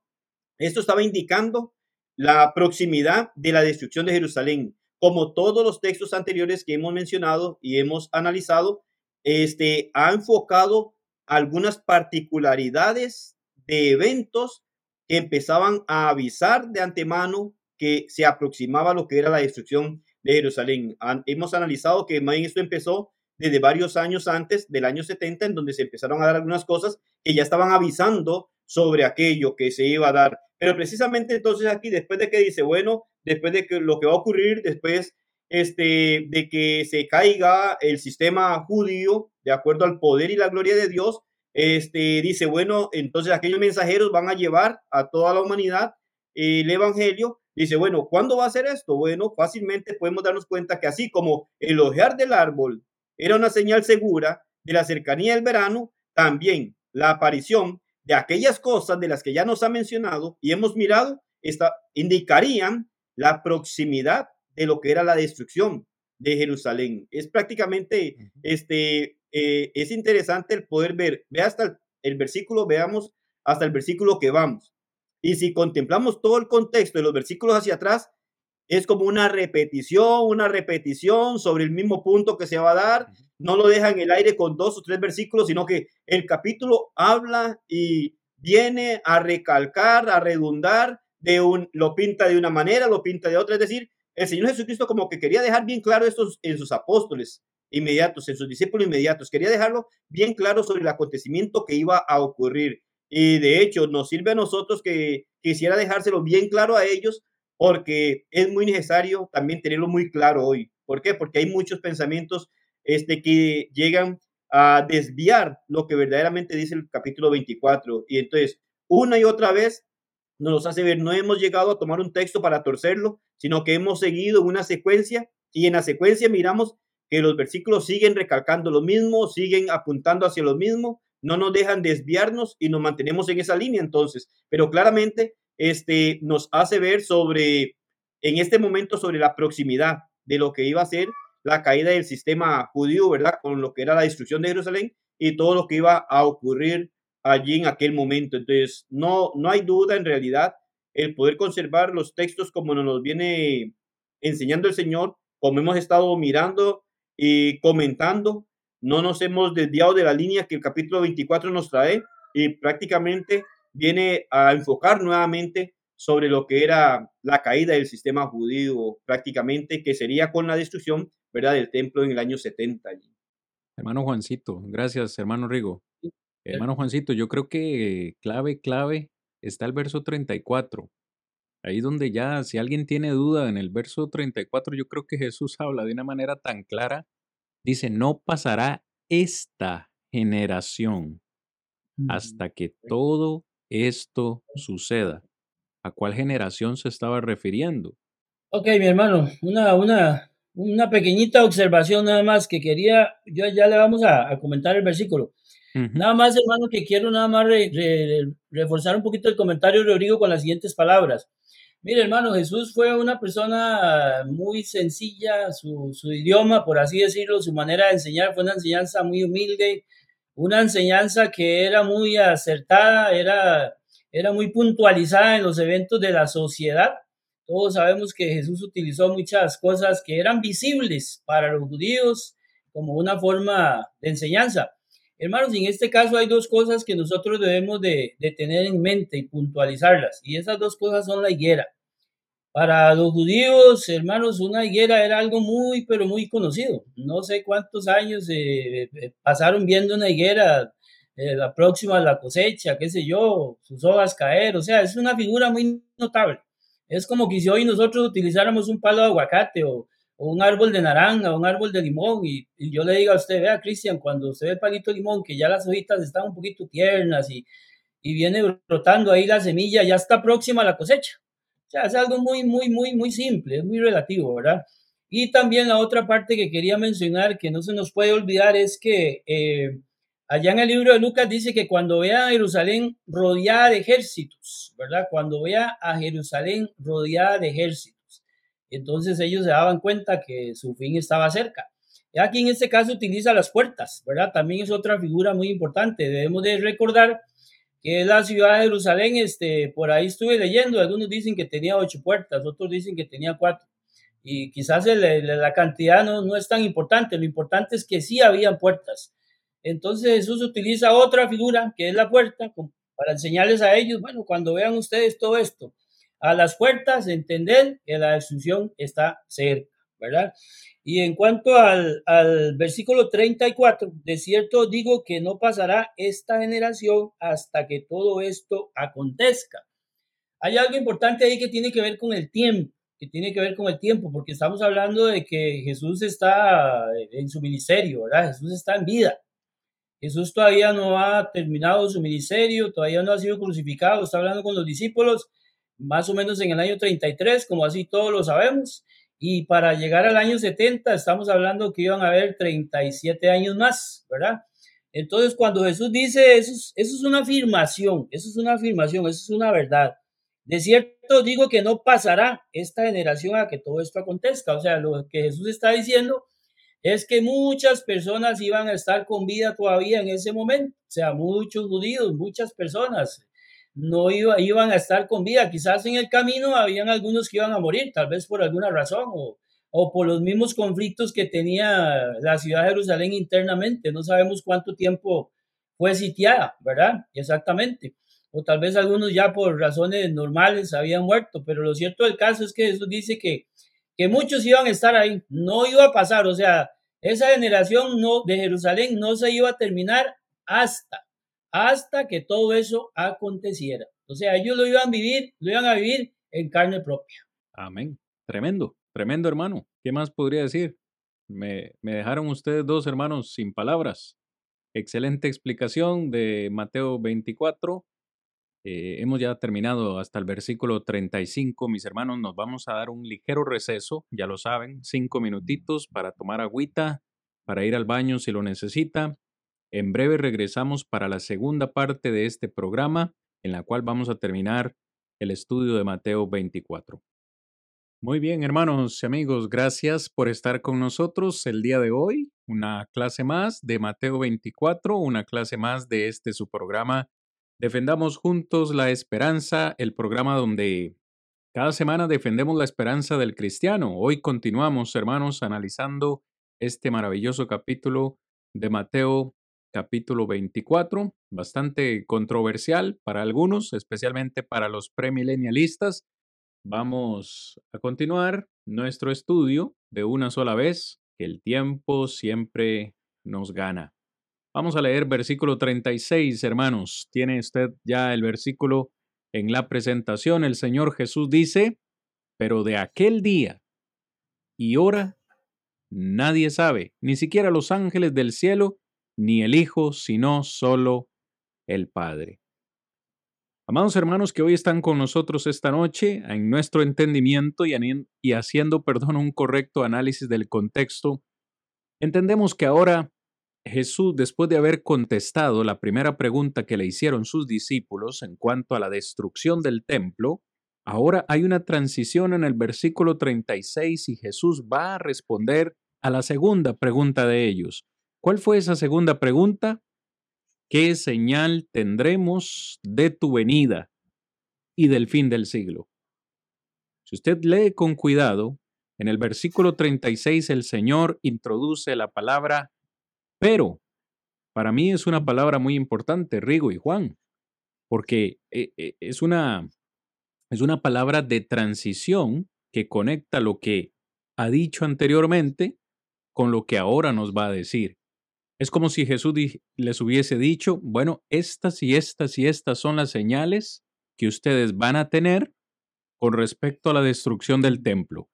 C: esto estaba indicando la proximidad de la destrucción de Jerusalén. Como todos los textos anteriores que hemos mencionado y hemos analizado, este ha enfocado algunas particularidades de eventos empezaban a avisar de antemano que se aproximaba lo que era la destrucción de Jerusalén. hemos analizado que más esto empezó desde varios años antes del año 70, en donde se empezaron a dar algunas cosas que ya estaban avisando sobre aquello que se iba a dar. Pero precisamente entonces aquí, después de que dice, bueno, después de que lo que va a ocurrir, después este, de que se caiga el sistema judío de acuerdo al poder y la gloria de Dios, este, dice, bueno, entonces aquellos mensajeros van a llevar a toda la humanidad el Evangelio. Dice, bueno, ¿cuándo va a ser esto? Bueno, fácilmente podemos darnos cuenta que así como el ojear del árbol era una señal segura de la cercanía del verano, también la aparición de aquellas cosas de las que ya nos ha mencionado y hemos mirado, esta, indicarían la proximidad de lo que era la destrucción de Jerusalén. Es prácticamente, este, eh, es interesante el poder ver, ve hasta el, versículo, veamos hasta el versículo que vamos. Y si contemplamos todo el contexto de los versículos hacia atrás, es como una repetición, una repetición sobre el mismo punto que se va a dar. No lo deja en el aire con dos o tres versículos, sino que el capítulo habla y viene a recalcar, a redundar, de un, lo pinta de una manera, lo pinta de otra. Es decir, el Señor Jesucristo como que quería dejar bien claro esto en sus apóstoles inmediatos, en sus discípulos inmediatos. Quería dejarlo bien claro sobre el acontecimiento que iba a ocurrir. Y de hecho nos sirve a nosotros que quisiera dejárselo bien claro a ellos porque es muy necesario también tenerlo muy claro hoy. ¿Por qué? Porque hay muchos pensamientos este, que llegan a desviar lo que verdaderamente dice el capítulo 24. Y entonces, una y otra vez nos hace ver, no hemos llegado a tomar un texto para torcerlo, sino que hemos seguido una secuencia y en la secuencia miramos que los versículos siguen recalcando lo mismo, siguen apuntando hacia lo mismo, no nos dejan desviarnos y nos mantenemos en esa línea entonces, pero claramente este, nos hace ver sobre, en este momento, sobre la proximidad de lo que iba a ser la caída del sistema judío, ¿verdad? Con lo que era la destrucción de Jerusalén y todo lo que iba a ocurrir allí en aquel momento. Entonces, no, no hay duda en realidad el poder conservar los textos como nos los viene enseñando el Señor, como hemos estado mirando y comentando, no nos hemos desviado de la línea que el capítulo 24 nos trae y prácticamente viene a enfocar nuevamente sobre lo que era la caída del sistema judío prácticamente, que sería con la destrucción, ¿verdad?, del templo en el año 70.
B: Hermano Juancito, gracias, hermano Rigo. Hermano Juancito, yo creo que clave, clave está el verso 34. Ahí donde ya, si alguien tiene duda en el verso 34, yo creo que Jesús habla de una manera tan clara. Dice, no pasará esta generación hasta que todo esto suceda. ¿A cuál generación se estaba refiriendo?
D: Ok, mi hermano, una, una, una pequeñita observación nada más que quería, yo ya le vamos a, comentar el versículo. Nada más, hermano, que quiero nada más reforzar un poquito el comentario de Rodrigo con las siguientes palabras. Mire, hermano, Jesús fue una persona muy sencilla, su, su, idioma, por así decirlo, su manera de enseñar fue una enseñanza muy humilde, una enseñanza que era muy acertada, era, era muy puntualizada en los eventos de la sociedad. Todos sabemos que Jesús utilizó muchas cosas que eran visibles para los judíos como una forma de enseñanza. Hermanos, en este caso hay dos cosas que nosotros debemos de, tener en mente y puntualizarlas. Y esas dos cosas son la higuera. Para los judíos, hermanos, una higuera era algo muy, pero muy conocido. No sé cuántos años eh, eh, pasaron viendo una higuera, eh, la próxima a la cosecha, qué sé yo, sus hojas caer. O sea, es una figura muy notable. Es como que si hoy nosotros utilizáramos un palo de aguacate o, un árbol de naranja un árbol de limón y, yo le diga a usted, vea, Cristian, cuando usted ve el palito de limón, que ya las hojitas están un poquito tiernas y, y viene brotando ahí la semilla, ya está próxima a la cosecha. O sea, es algo muy, muy, muy, muy simple, es muy relativo, ¿verdad? Y también la otra parte que quería mencionar, que no se nos puede olvidar, es que eh, allá en el libro de Lucas dice que cuando vea a Jerusalén rodeada de ejércitos, ¿verdad? Cuando vea a Jerusalén rodeada de ejércitos, entonces ellos se daban cuenta que su fin estaba cerca. Aquí en este caso utiliza las puertas, ¿verdad? También es otra figura muy importante. Debemos de recordar que la ciudad de Jerusalén, este, por ahí estuve leyendo, algunos dicen que tenía ocho puertas, otros dicen que tenía cuatro, y quizás la cantidad no, no es tan importante, lo importante es que sí habían puertas. Entonces Jesús utiliza otra figura, que es la puerta, para enseñarles a ellos, bueno, cuando vean ustedes todo esto, a las puertas, entender que la destrucción está cerca, ¿verdad? Y en cuanto al, al, versículo 34, de cierto digo que no pasará esta generación hasta que todo esto acontezca. Hay algo importante ahí que tiene que ver con el tiempo, que tiene que ver con el tiempo, porque estamos hablando de que Jesús está en su ministerio, ¿verdad? Jesús está en vida. Jesús todavía no ha terminado su ministerio, todavía no ha sido crucificado, está hablando con los discípulos, más o menos en el año 33, como así todos lo sabemos. Y para llegar al año 70, estamos hablando que iban a haber 37 años más, ¿verdad? Entonces, cuando Jesús dice eso, eso es una afirmación, eso es una afirmación, eso es una verdad. De cierto digo que no pasará esta generación a que todo esto acontezca. O sea, lo que Jesús está diciendo es que muchas personas iban a estar con vida todavía en ese momento. O sea, muchos judíos, muchas personas no iba, iban a estar con vida. Quizás en el camino habían algunos que iban a morir, tal vez por alguna razón o, o por los mismos conflictos que tenía la ciudad de Jerusalén internamente. No sabemos cuánto tiempo fue sitiada, ¿verdad? Exactamente. O tal vez algunos ya por razones normales habían muerto, pero lo cierto del caso es que Jesús dice que, que muchos iban a estar ahí, no iba a pasar, o sea, esa generación no, de Jerusalén no se iba a terminar hasta hasta que todo eso aconteciera. O sea, ellos lo iban a vivir, lo iban a vivir en carne propia.
B: Amén. Tremendo, tremendo hermano. ¿Qué más podría decir? Me, me dejaron ustedes dos hermanos sin palabras. Excelente explicación de Mateo 24. Eh, hemos ya terminado hasta el versículo 35. Mis hermanos, nos vamos a dar un ligero receso, ya lo saben, cinco minutitos para tomar agüita, para ir al baño si lo necesita. En breve regresamos para la segunda parte de este programa, en la cual vamos a terminar el estudio de Mateo 24. Muy bien, hermanos y amigos, gracias por estar con nosotros el día de hoy. Una clase más de Mateo 24, una clase más de este su programa. Defendamos juntos la esperanza, el programa donde cada semana defendemos la esperanza del cristiano. Hoy continuamos, hermanos, analizando este maravilloso capítulo de Mateo capítulo 24, bastante controversial para algunos, especialmente para los premilenialistas. Vamos a continuar nuestro estudio de una sola vez, que el tiempo siempre nos gana. Vamos a leer versículo 36, hermanos. Tiene usted ya el versículo en la presentación. El Señor Jesús dice, pero de aquel día y hora nadie sabe, ni siquiera los ángeles del cielo, ni el Hijo, sino solo el Padre. Amados hermanos que hoy están con nosotros esta noche, en nuestro entendimiento y, haciendo, perdón, un correcto análisis del contexto, entendemos que ahora Jesús, después de haber contestado la primera pregunta que le hicieron sus discípulos en cuanto a la destrucción del templo, ahora hay una transición en el versículo 36 y Jesús va a responder a la segunda pregunta de ellos. ¿Cuál fue esa segunda pregunta? ¿Qué señal tendremos de tu venida y del fin del siglo? Si usted lee con cuidado, en el versículo 36 el Señor introduce la palabra pero. Para mí es una palabra muy importante, Rigo y Juan, porque eh, eh, es una, es una palabra de transición que conecta lo que ha dicho anteriormente con lo que ahora nos va a decir. Es como si Jesús les hubiese dicho, bueno, estas y estas y estas son las señales que ustedes van a tener con respecto a la destrucción del templo.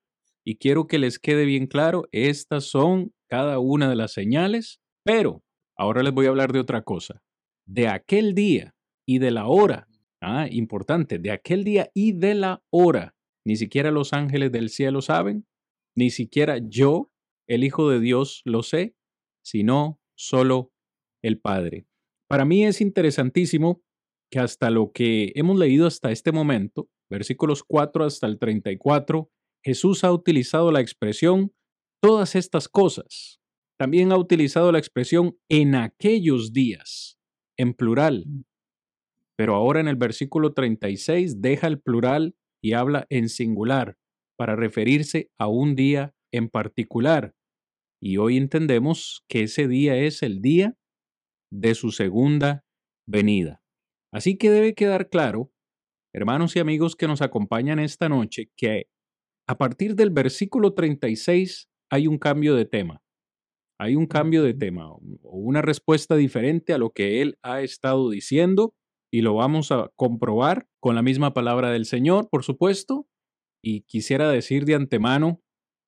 B: Y quiero que les quede bien claro, estas son cada una de las señales, pero ahora les voy a hablar de otra cosa. De aquel día y de la hora, ah, importante, de aquel día y de la hora, ni siquiera los ángeles del cielo saben, ni siquiera yo, el Hijo de Dios, lo sé, sino solo el Padre. Para mí es interesantísimo que hasta lo que hemos leído hasta este momento, versículos 4 hasta el 34, Jesús ha utilizado la expresión todas estas cosas. También ha utilizado la expresión en aquellos días, en plural. Mm. Pero ahora en el versículo 36 deja el plural y habla en singular para referirse a un día en particular. Y hoy entendemos que ese día es el día de su segunda venida. Así que debe quedar claro, hermanos y amigos que nos acompañan esta noche, que a partir del versículo 36 hay un cambio de tema. Hay un cambio de tema o una respuesta diferente a lo que él ha estado diciendo y lo vamos a comprobar con la misma palabra del Señor, por supuesto. Y quisiera decir de antemano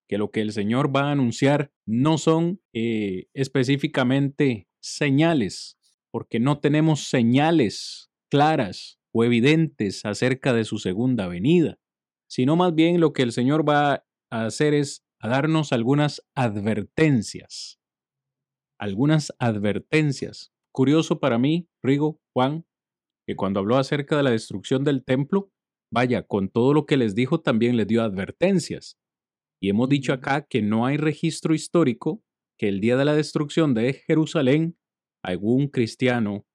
B: que lo que el Señor va a anunciar no son eh, específicamente señales, porque no tenemos señales claras o evidentes acerca de su segunda venida, sino más bien lo que el Señor va a hacer es a darnos algunas advertencias. Algunas advertencias. Curioso para mí, Rigo, Juan, que cuando habló acerca de la destrucción del templo, vaya, con todo lo que les dijo también les dio advertencias. Y hemos dicho acá que no hay registro histórico que el día de la destrucción de Jerusalén algún cristiano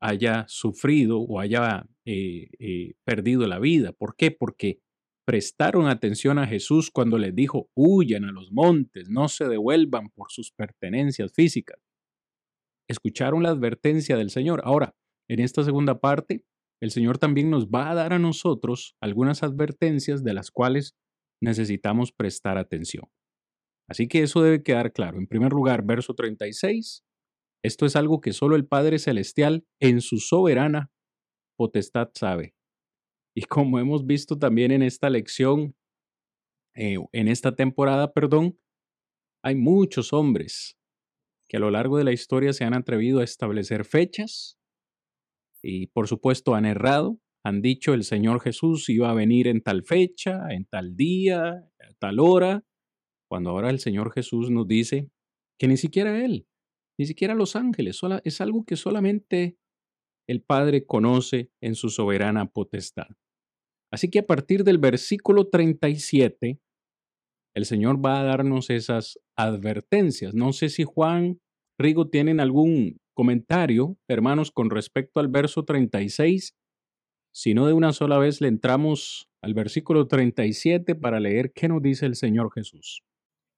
B: haya sufrido o haya eh, eh, perdido la vida. ¿Por qué? Porque prestaron atención a Jesús cuando les dijo, huyan a los montes, no se devuelvan por sus pertenencias físicas. Escucharon la advertencia del Señor. Ahora, en esta segunda parte, el Señor también nos va a dar a nosotros algunas advertencias de las cuales necesitamos prestar atención. Así que eso debe quedar claro. En primer lugar, verso 36, esto es algo que solo el Padre Celestial en su soberana potestad sabe. Y como hemos visto también en esta lección, eh, en esta temporada, perdón, hay muchos hombres que a lo largo de la historia se han atrevido a establecer fechas y por supuesto han errado, han dicho el Señor Jesús iba a venir en tal fecha, en tal día, a tal hora, cuando ahora el Señor Jesús nos dice que ni siquiera Él, ni siquiera los ángeles, es algo que solamente el Padre conoce en su soberana potestad. Así que a partir del versículo 37, el Señor va a darnos esas advertencias. No sé si Juan, Rigo, tienen algún comentario, hermanos, con respecto al verso 36. Si no de una sola vez le entramos al versículo 37 para leer qué nos dice el Señor Jesús.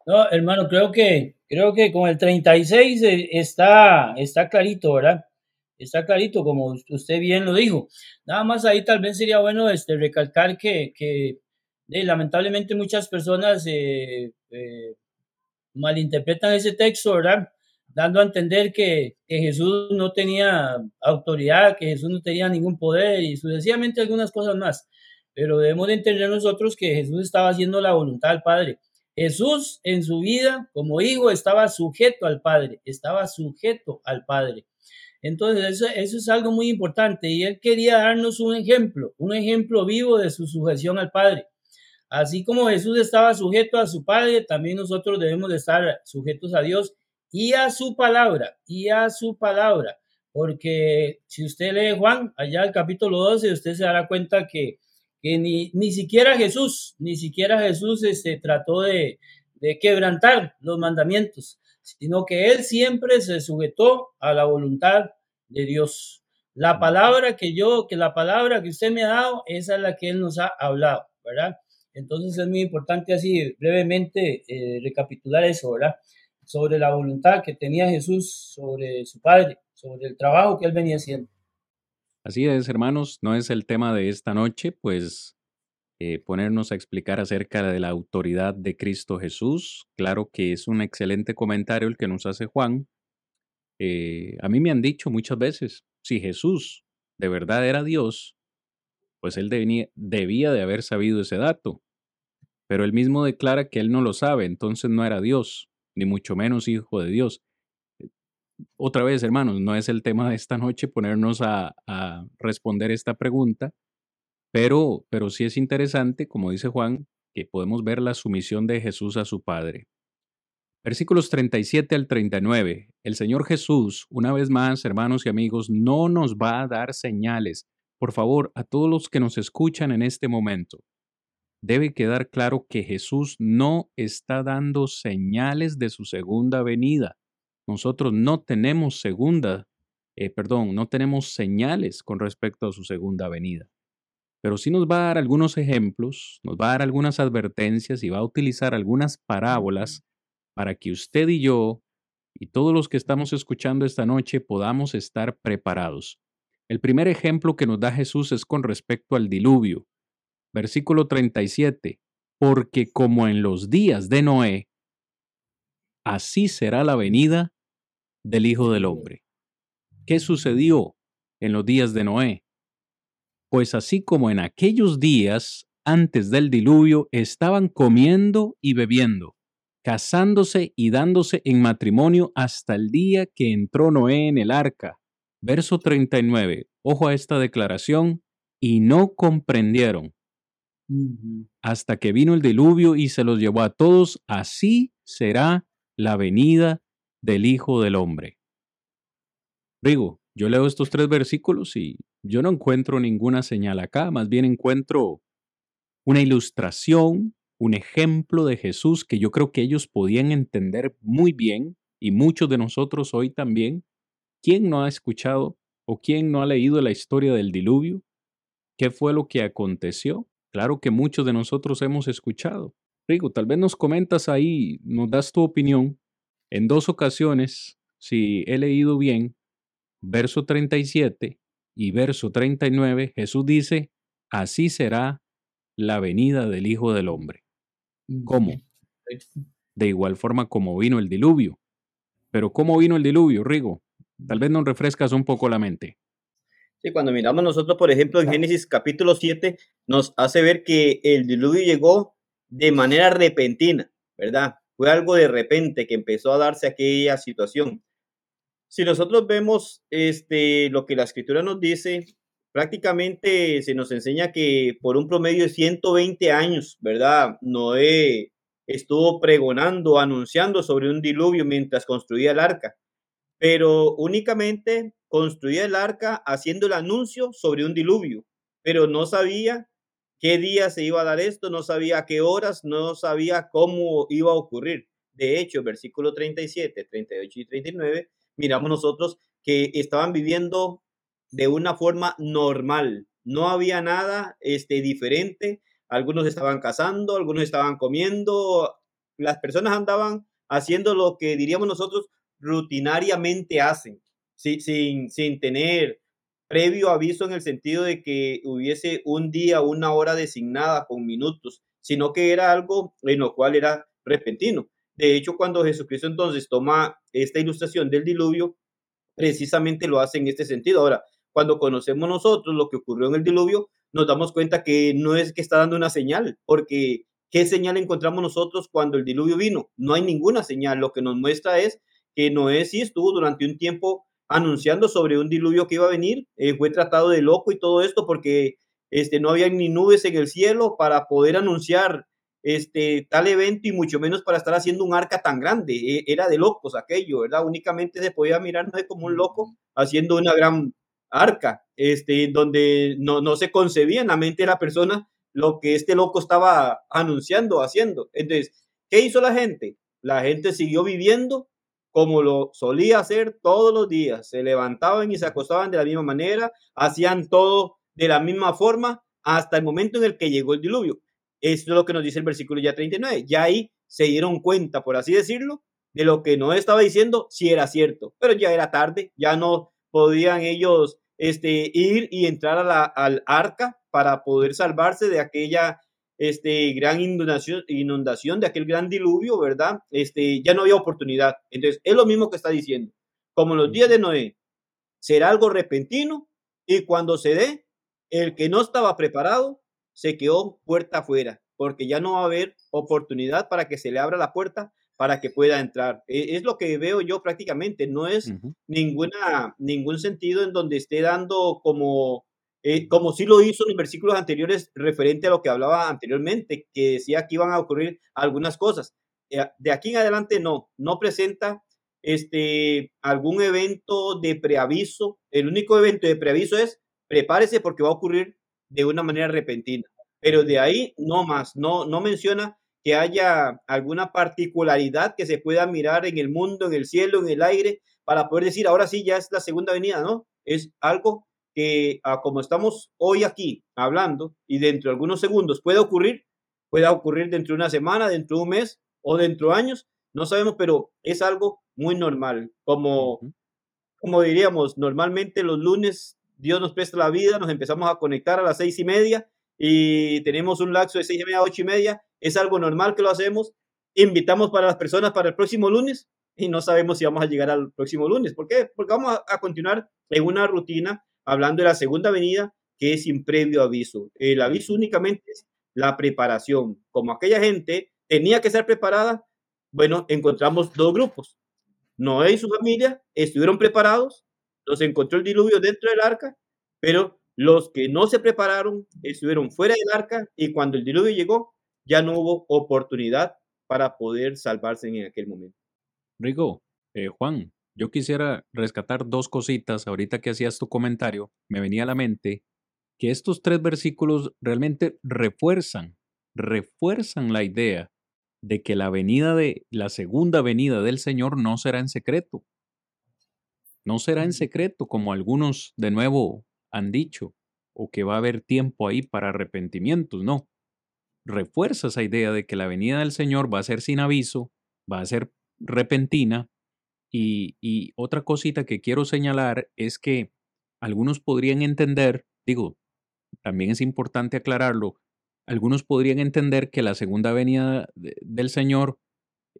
D: No, hermano, creo que, creo que con el 36 eh, está, está clarito, ¿verdad? Está clarito, como usted bien lo dijo. Nada más ahí tal vez sería bueno este, recalcar que, que eh, lamentablemente muchas personas eh, malinterpretan ese texto, ¿verdad? Dando a entender que, Jesús no tenía autoridad, que Jesús no tenía ningún poder y sucesivamente algunas cosas más. Pero debemos de entender nosotros que Jesús estaba haciendo la voluntad del Padre. Jesús en su vida como hijo estaba sujeto al Padre, estaba sujeto al Padre. Entonces, eso, es algo muy importante y él quería darnos un ejemplo, un ejemplo vivo de su sujeción al Padre. Así como Jesús estaba sujeto a su Padre, también nosotros debemos de estar sujetos a Dios y a su palabra, y a su palabra. Porque si usted lee Juan, allá el capítulo 12, usted se dará cuenta que que ni, ni siquiera Jesús, ni siquiera Jesús este, trató de, de quebrantar los mandamientos, sino que él siempre se sujetó a la voluntad de Dios. La palabra que yo, que la palabra que usted me ha dado, esa es la que él nos ha hablado, ¿verdad? Entonces es muy importante así brevemente eh, recapitular eso, ¿verdad? Sobre la voluntad que tenía Jesús sobre su Padre, sobre el trabajo que él venía haciendo.
B: Así es, hermanos, no es el tema de esta noche, pues eh, ponernos a explicar acerca de la autoridad de Cristo Jesús. Claro que es un excelente comentario el que nos hace Juan. Eh, a mí me han dicho muchas veces, si Jesús de verdad era Dios, pues él debía de haber sabido ese dato. Pero él mismo declara que él no lo sabe, entonces no era Dios, ni mucho menos hijo de Dios otra vez, hermanos, no es el tema de esta noche ponernos a, responder esta pregunta, pero, pero sí es interesante, como dice Juan, que podemos ver la sumisión de Jesús a su Padre. Versículos 37 al 39. El Señor Jesús, una vez más, hermanos y amigos, no nos va a dar señales. Por favor, a todos los que nos escuchan en este momento, debe quedar claro que Jesús no está dando señales de su segunda venida nosotros no tenemos segunda, eh, perdón, no tenemos señales con respecto a su segunda venida. Pero sí nos va a dar algunos ejemplos, nos va a dar algunas advertencias y va a utilizar algunas parábolas para que usted y yo y todos los que estamos escuchando esta noche podamos estar preparados. El primer ejemplo que nos da Jesús es con respecto al diluvio. Versículo 37. Porque como en los días de Noé, así será la venida del Hijo del Hombre. ¿Qué sucedió en los días de Noé? Pues así como en aquellos días antes del diluvio estaban comiendo y bebiendo, casándose y dándose en matrimonio hasta el día que entró Noé en el arca. Verso 39. Ojo a esta declaración. Y no comprendieron hasta que vino el diluvio y se los llevó a todos. Así será la venida del Hijo del Hombre. Rigo, yo leo estos tres versículos y yo no encuentro ninguna señal acá, más bien encuentro una ilustración, un ejemplo de Jesús que yo creo que ellos podían entender muy bien y muchos de nosotros hoy también. ¿Quién no ha escuchado o quién no ha leído la historia del diluvio? ¿Qué fue lo que aconteció? Claro que muchos de nosotros hemos escuchado. Rigo, tal vez nos comentas ahí, nos das tu opinión. En dos ocasiones, si he leído bien, verso 37 y verso 39, Jesús dice, así será la venida del Hijo del Hombre. ¿Cómo? De igual forma como vino el diluvio. Pero ¿cómo vino el diluvio, Rigo? Tal vez nos refrescas un poco la mente.
C: Sí, cuando miramos nosotros, por ejemplo, en Génesis capítulo 7, nos hace ver que el diluvio llegó de manera repentina, ¿verdad? Fue algo de repente que empezó a darse aquella situación. Si nosotros vemos este, lo que la escritura nos dice, prácticamente se nos enseña que por un promedio de 120 años, ¿verdad? Noé estuvo pregonando, anunciando sobre un diluvio mientras construía el arca, pero únicamente construía el arca haciendo el anuncio sobre un diluvio, pero no sabía qué día se iba a dar esto, no sabía qué horas, no sabía cómo iba a ocurrir. De hecho, versículo 37, 38 y 39, miramos nosotros que estaban viviendo de una forma normal. No había nada este, diferente. Algunos estaban cazando, algunos estaban comiendo. Las personas andaban haciendo lo que diríamos nosotros rutinariamente hacen, sin, sin tener previo aviso en el sentido de que hubiese un día, una hora designada con minutos, sino que era algo en lo cual era repentino. De hecho, cuando Jesucristo entonces toma esta ilustración del diluvio, precisamente lo hace en este sentido. Ahora, cuando conocemos nosotros lo que ocurrió en el diluvio, nos damos cuenta que no es que está dando una señal, porque ¿qué señal encontramos nosotros cuando el diluvio vino? No hay ninguna señal. Lo que nos muestra es que Noé sí estuvo durante un tiempo anunciando sobre un diluvio que iba a venir, eh, fue tratado de loco y todo esto porque este, no había ni nubes en el cielo para poder anunciar este, tal evento y mucho menos para estar haciendo un arca tan grande. E, era de locos aquello, ¿verdad? Únicamente se podía mirar como un loco haciendo una gran arca, este, donde no, no se concebía en la mente de la persona lo que este loco estaba anunciando, haciendo. Entonces, ¿qué hizo la gente? La gente siguió viviendo como lo solía hacer todos los días. Se levantaban y se acostaban de la misma manera, hacían todo de la misma forma hasta el momento en el que llegó el diluvio. Esto es lo que nos dice el versículo ya 39. Ya ahí se dieron cuenta, por así decirlo, de lo que no estaba diciendo, si era cierto, pero ya era tarde, ya no podían ellos este, ir y entrar a la, al arca para poder salvarse de aquella este, gran inundación, inundación, de aquel gran diluvio, ¿verdad? Este, ya no había oportunidad. Entonces, es lo mismo que está diciendo. Como en los días de Noé, será algo repentino y cuando se dé, el que no estaba preparado se quedó puerta afuera, porque ya no va a haber oportunidad para que se le abra la puerta para que pueda entrar. E, es lo que veo yo prácticamente, no es ninguna, ningún sentido en donde esté dando como, eh, como si lo hizo en los versículos anteriores referente a lo que hablaba anteriormente, que decía que iban a ocurrir algunas cosas. Eh, de aquí en adelante no, no presenta este, algún evento de preaviso. El único evento de preaviso es prepárese porque va a ocurrir de una manera repentina. Pero de ahí no más, no, no menciona que haya alguna particularidad que se pueda mirar en el mundo, en el cielo, en el aire, para poder decir, ahora sí, ya es la segunda venida, ¿no? Es algo que, ah, como estamos hoy aquí hablando y dentro de algunos segundos puede ocurrir, puede ocurrir dentro de una semana, dentro de un mes o dentro de años, no sabemos, pero es algo muy normal. Como, como diríamos, normalmente los lunes Dios nos presta la vida, nos empezamos a conectar a las seis y media y tenemos un lapso de seis y media a ocho y media es algo normal que lo hacemos. Invitamos para las personas para el próximo lunes y no sabemos si vamos a llegar al próximo lunes. ¿Por qué? Porque vamos a, continuar en una rutina hablando de la segunda venida que es sin previo aviso. El aviso únicamente es la preparación. Como aquella gente tenía que ser preparada, bueno, encontramos dos grupos. Noé y su familia estuvieron preparados, los encontró el diluvio dentro del arca, pero los que no se prepararon estuvieron fuera del arca y cuando el diluvio llegó ya no hubo oportunidad para poder salvarse en aquel momento.
B: Rigo, eh, Juan, yo quisiera rescatar dos cositas. Ahorita que hacías tu comentario, me venía a la mente que estos tres versículos realmente refuerzan, refuerzan la idea de que la venida de la segunda venida del Señor no será en secreto. No será en secreto como algunos de nuevo han dicho o que va a haber tiempo ahí para arrepentimientos, no. Refuerza esa idea de que la venida del Señor va a ser sin aviso, va a ser repentina. Y, otra cosita que quiero señalar es que algunos podrían entender, digo, también es importante aclararlo, algunos podrían entender que la segunda venida del Señor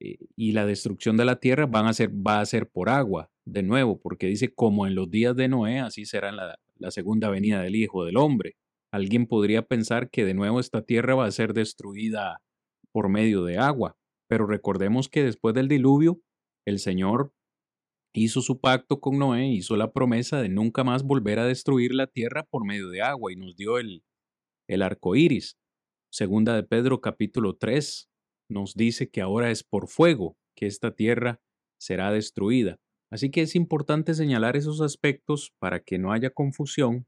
B: eh, y la destrucción de la tierra van a ser, va a ser por agua, de nuevo, porque dice, como en los días de Noé, así será la segunda venida del Hijo del Hombre. Alguien podría pensar que de nuevo esta tierra va a ser destruida por medio de agua, pero recordemos que después del diluvio, el Señor hizo su pacto con Noé, hizo la promesa de nunca más volver a destruir la tierra por medio de agua y nos dio el, el arco iris. Segunda de Pedro capítulo 3 nos dice que ahora es por fuego que esta tierra será destruida. Así que es importante señalar esos aspectos para que no haya confusión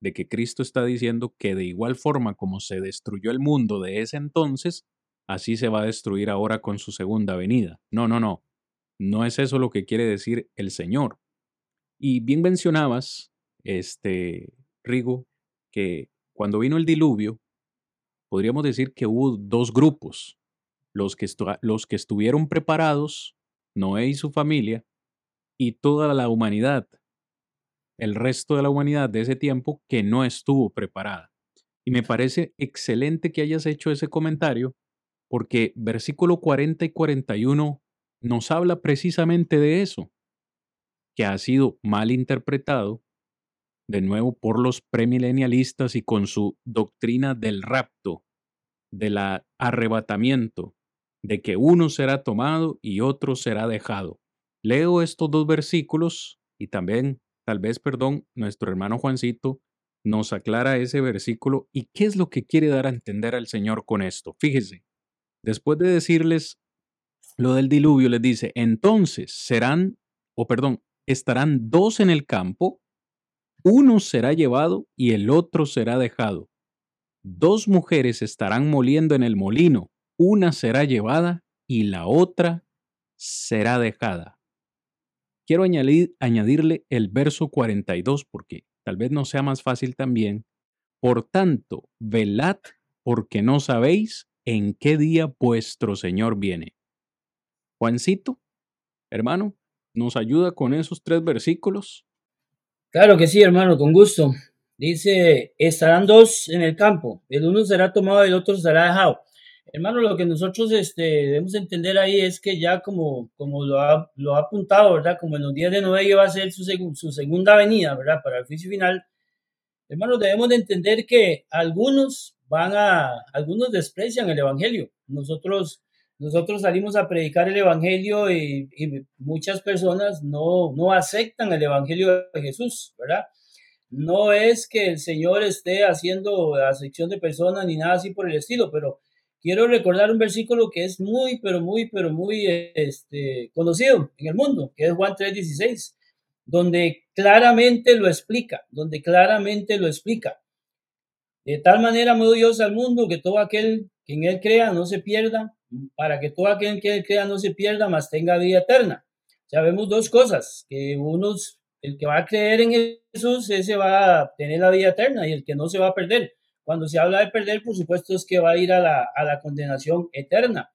B: de que Cristo está diciendo que de igual forma como se destruyó el mundo de ese entonces, así se va a destruir ahora con su segunda venida. No, no, no. No es eso lo que quiere decir el Señor. Y bien mencionabas, este, Rigo, que cuando vino el diluvio, podríamos decir que hubo dos grupos, los que, los que estuvieron preparados, Noé y su familia, y toda la humanidad, el resto de la humanidad de ese tiempo que no estuvo preparada. Y me parece excelente que hayas hecho ese comentario, porque versículo 40 y 41 nos habla precisamente de eso, que ha sido mal interpretado de nuevo por los premilenialistas y con su doctrina del rapto, del arrebatamiento, de que uno será tomado y otro será dejado. Leo estos dos versículos y también, tal vez, perdón, nuestro hermano Juancito nos aclara ese versículo y qué es lo que quiere dar a entender al Señor con esto. Fíjese, después de decirles lo del diluvio, les dice, entonces serán, o perdón, estarán dos en el campo, uno será llevado y el otro será dejado. Dos mujeres estarán moliendo en el molino, una será llevada y la otra será dejada. Quiero añadir, añadirle el verso 42 porque tal vez no sea más fácil también. Por tanto, velad porque no sabéis en qué día vuestro Señor viene. Juancito, hermano, ¿nos ayuda con esos tres versículos?
D: Claro que sí, hermano, con gusto. Dice, estarán dos en el campo, el uno será tomado y el otro será dejado. Hermano, lo que nosotros este, debemos entender ahí es que ya como, como lo, ha, lo ha apuntado, ¿verdad? Como en los días de Noé va a ser su, su segunda venida, ¿verdad? Para el juicio final. Hermano, debemos de entender que algunos van a, algunos desprecian el Evangelio. Nosotros nosotros salimos a predicar el Evangelio y, muchas personas no, no aceptan el Evangelio de Jesús, ¿verdad? No es que el Señor esté haciendo acepción de personas ni nada así por el estilo, pero quiero recordar un versículo que es muy, pero muy, pero muy este, conocido en el mundo, que es Juan 3:16, donde claramente lo explica, donde claramente lo explica. De tal manera amó Dios al mundo que todo aquel que en él crea no se pierda, para que todo aquel que crea no se pierda, mas tenga vida eterna. Sabemos dos cosas, que unos, el que va a creer en Jesús, ese va a tener la vida eterna y el que no se va a perder. Cuando se habla de perder, por supuesto, es que va a ir a la, a la condenación eterna.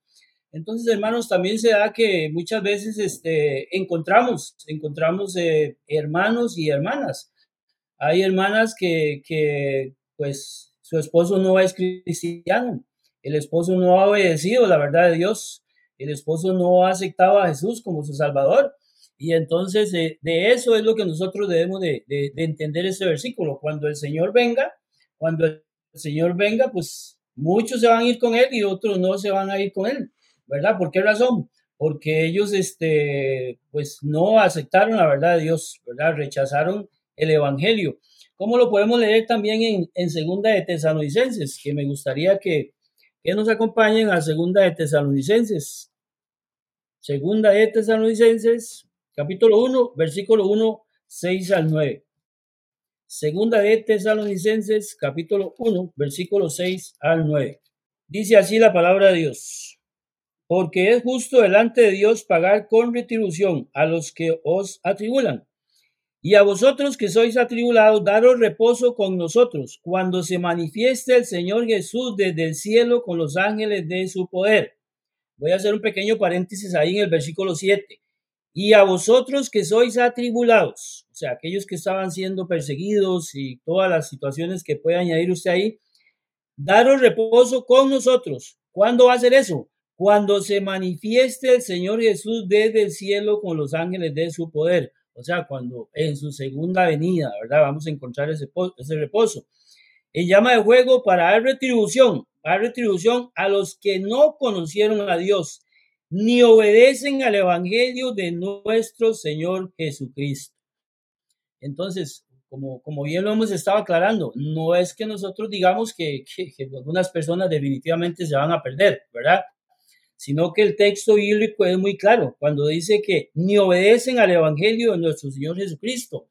D: Entonces, hermanos, también se da que muchas veces este, encontramos, encontramos eh, hermanos y hermanas. Hay hermanas que, que, pues, su esposo no es cristiano el esposo no ha obedecido la verdad de Dios. El esposo no ha aceptado a Jesús como su Salvador. Y entonces eh, de eso es lo que nosotros debemos de, entender ese versículo. Cuando el Señor venga, cuando el Señor venga, pues muchos se van a ir con Él y otros no se van a ir con Él. ¿Verdad? ¿Por qué razón? porque ellos, este, pues no aceptaron la verdad de Dios, ¿verdad? Rechazaron el Evangelio. ¿Cómo lo podemos leer también en, en Segunda de Tesalonicenses? Que me gustaría que, que nos acompañen a Segunda de Tesalonicenses. Segunda de Tesalonicenses, capítulo 1, versículo 1, 6 al 9. Segunda de Tesalonicenses, capítulo 1, versículo 6 al 9. Dice así la palabra de Dios. Porque es justo delante de Dios pagar con retribución a los que os atribulan. Y a vosotros que sois atribulados, daros reposo con nosotros, cuando se manifieste el Señor Jesús desde el cielo con los ángeles de su poder. Voy a hacer un pequeño paréntesis ahí en el versículo 7. Y a vosotros que sois atribulados, o sea, aquellos que estaban siendo perseguidos y todas las situaciones que puede añadir usted ahí, daros reposo con nosotros. ¿Cuándo va a hacer eso? Cuando se manifieste el Señor Jesús desde el cielo con los ángeles de su poder. O sea, cuando en su segunda venida, ¿verdad? Vamos a encontrar ese, reposo. En llama de fuego para dar retribución, dar retribución a los que no conocieron a Dios ni obedecen al Evangelio de nuestro Señor Jesucristo. Entonces, como, bien lo hemos estado aclarando, no es que nosotros digamos que, algunas personas definitivamente se van a perder, ¿verdad? Sino que el texto bíblico es muy claro cuando dice que ni obedecen al Evangelio de nuestro Señor Jesucristo.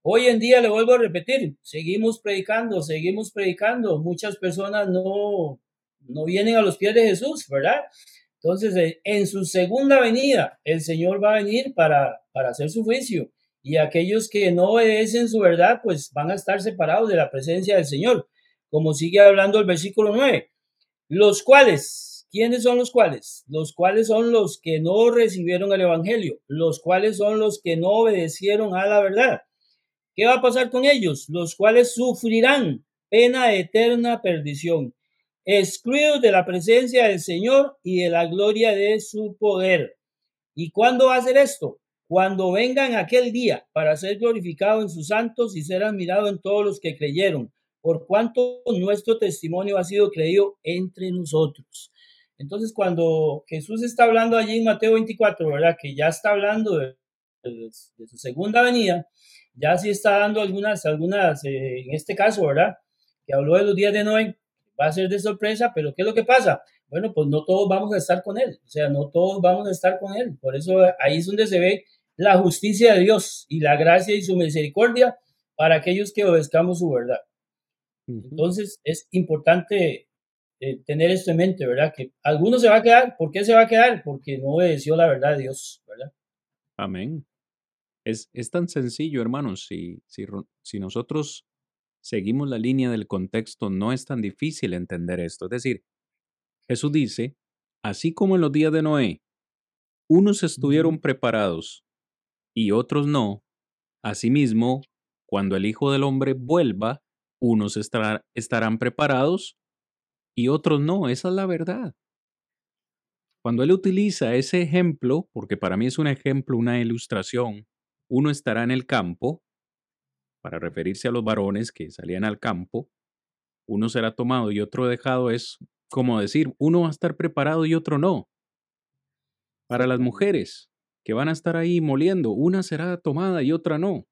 D: Hoy en día, le vuelvo a repetir, seguimos predicando, seguimos predicando. Muchas personas no, no vienen a los pies de Jesús, ¿verdad? Entonces, eh, en su segunda venida, el Señor va a venir para, para hacer su juicio. Y aquellos que no obedecen su verdad, pues van a estar separados de la presencia del Señor. Como sigue hablando el versículo 9. Los cuales, ¿quiénes son los cuales? Los cuales son los que no recibieron el Evangelio. Los cuales son los que no obedecieron a la verdad. ¿Qué va a pasar con ellos? Los cuales sufrirán pena de eterna perdición excluidos de la presencia del Señor y de la gloria de su poder. ¿Y cuándo va a ser esto? Cuando vengan aquel día para ser glorificado en sus santos y ser admirado en todos los que creyeron, por cuanto nuestro testimonio ha sido creído entre nosotros. Entonces, cuando Jesús está hablando allí en Mateo 24, ¿verdad? Que ya está hablando de, su segunda venida, ya sí está dando algunas, algunas, eh, en este caso, ¿verdad? Que habló de los días de Noé, va a ser de sorpresa, pero ¿qué es lo que pasa? Bueno, pues no todos vamos a estar con Él, o sea, no todos vamos a estar con Él. Por eso ahí es donde se ve la justicia de Dios y la gracia y su misericordia para aquellos que obedezcamos su verdad. Entonces es importante eh, tener esto en mente, ¿verdad? Que alguno se va a quedar. ¿Por qué se va a quedar? Porque no obedeció la verdad de Dios, ¿verdad?
B: Amén. Es, es tan sencillo, hermanos. Si, si, si nosotros seguimos la línea del contexto, no es tan difícil entender esto. Es decir, Jesús dice, así como en los días de Noé, unos estuvieron preparados y otros no, asimismo, cuando el Hijo del Hombre vuelva, unos estarán preparados y otros no. Esa es la verdad. Cuando él utiliza ese ejemplo, porque para mí es un ejemplo, una ilustración, uno estará en el campo para referirse a los varones que salían al campo, uno será tomado y otro dejado es como decir, uno va a estar preparado y otro no. Para las mujeres que van a estar ahí moliendo, una será tomada y otra no.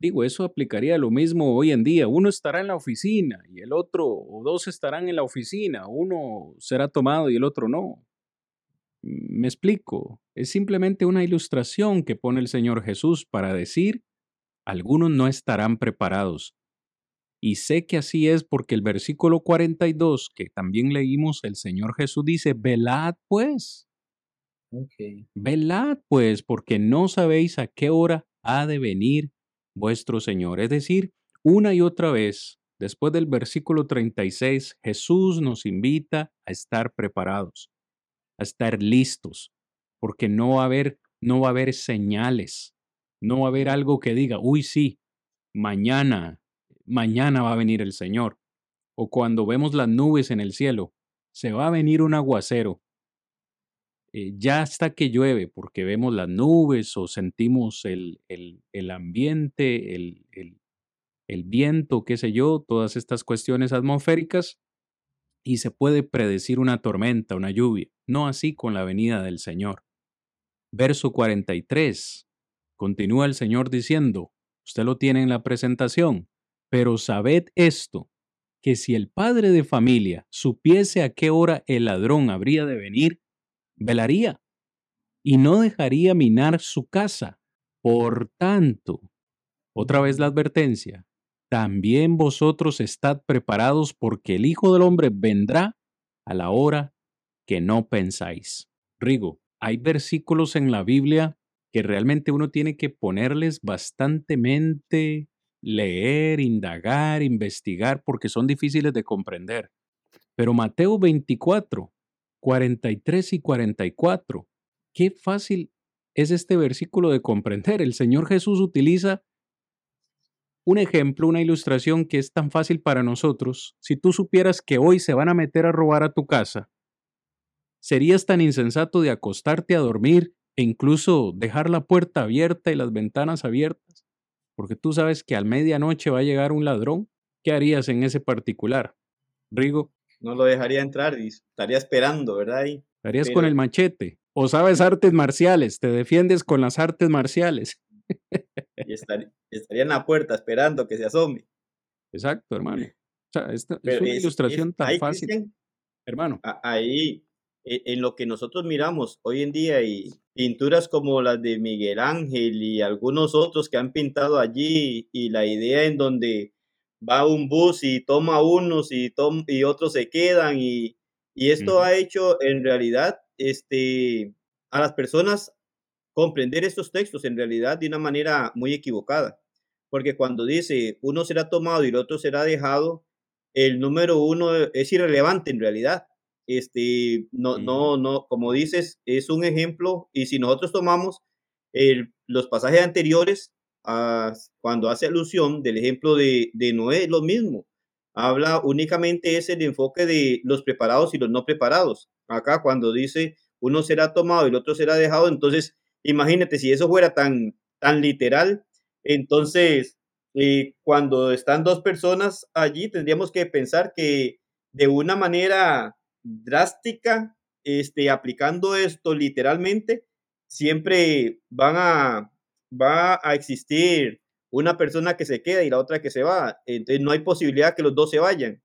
B: Digo, eso aplicaría lo mismo hoy en día. Uno estará en la oficina y el otro, o dos estarán en la oficina. Uno será tomado y el otro no. Me explico. Es simplemente una ilustración que pone el Señor Jesús para decir algunos no estarán preparados. Y sé que así es porque el versículo 42 que también leímos, el Señor Jesús dice, velad pues. Velad pues, porque no sabéis a qué hora ha de venir vuestro Señor. Es decir, una y otra vez, después del versículo 36, Jesús nos invita a estar preparados, a estar listos, porque no va a haber, no va a haber señales, no va a haber algo que diga, uy, sí, mañana, mañana va a venir el Señor. O cuando vemos las nubes en el cielo, se va a venir un aguacero. Eh, ya hasta que llueve, porque vemos las nubes o sentimos el, el, el ambiente, el, el, viento, qué sé yo, todas estas cuestiones atmosféricas, y se puede predecir una tormenta, una lluvia. no así con la venida del Señor. Verso 43. Continúa el Señor diciendo, usted lo tiene en la presentación, pero sabed esto, que si el padre de familia supiese a qué hora el ladrón habría de venir, velaría y no dejaría minar su casa. Por tanto, otra vez la advertencia, también vosotros estad preparados porque el Hijo del Hombre vendrá a la hora que no pensáis. Rigo, hay versículos en la Biblia que realmente uno tiene que ponerles bastantemente leer, indagar, investigar, porque son difíciles de comprender. Pero Mateo 24, 43 y 44, qué fácil es este versículo de comprender. El Señor Jesús utiliza un ejemplo, una ilustración que es tan fácil para nosotros. Si tú supieras que hoy se van a meter a robar a tu casa, serías tan insensato de acostarte a dormir e incluso dejar la puerta abierta y las ventanas abiertas porque tú sabes que al medianoche va a llegar un ladrón, ¿qué harías en ese particular? Rigo.
C: No lo dejaría entrar y estaría esperando, ¿verdad?
B: Estarías con el machete. O sabes artes marciales, te defiendes con las artes marciales.
C: y estaría, en la puerta esperando que se asome.
B: Exacto, hermano. O sea, es una ilustración tan fácil. hermano.
C: Ahí, e, en lo que nosotros miramos hoy en día y pinturas como las de Miguel Ángel y algunos otros que han pintado allí y la idea en donde va un bus y toma unos y, y otros se quedan y, esto ha hecho en realidad este, a las personas comprender estos textos en realidad de una manera muy equivocada. Porque cuando dice uno será tomado y el otro será dejado, el número uno es irrelevante en realidad. Este, no, no, no, como dices, es un ejemplo y si nosotros tomamos el, los pasajes anteriores, a, cuando hace alusión del ejemplo de, de Noé, lo mismo. Habla únicamente es el enfoque de los preparados y los no preparados. Acá cuando dice uno será tomado y el otro será dejado, entonces imagínate si eso fuera tan, tan literal, entonces eh, cuando están dos personas allí tendríamos que pensar que de una manera drástica, este, aplicando esto literalmente, siempre van a, va a existir una persona que se queda y la otra que se va. Entonces no hay posibilidad que los dos se vayan.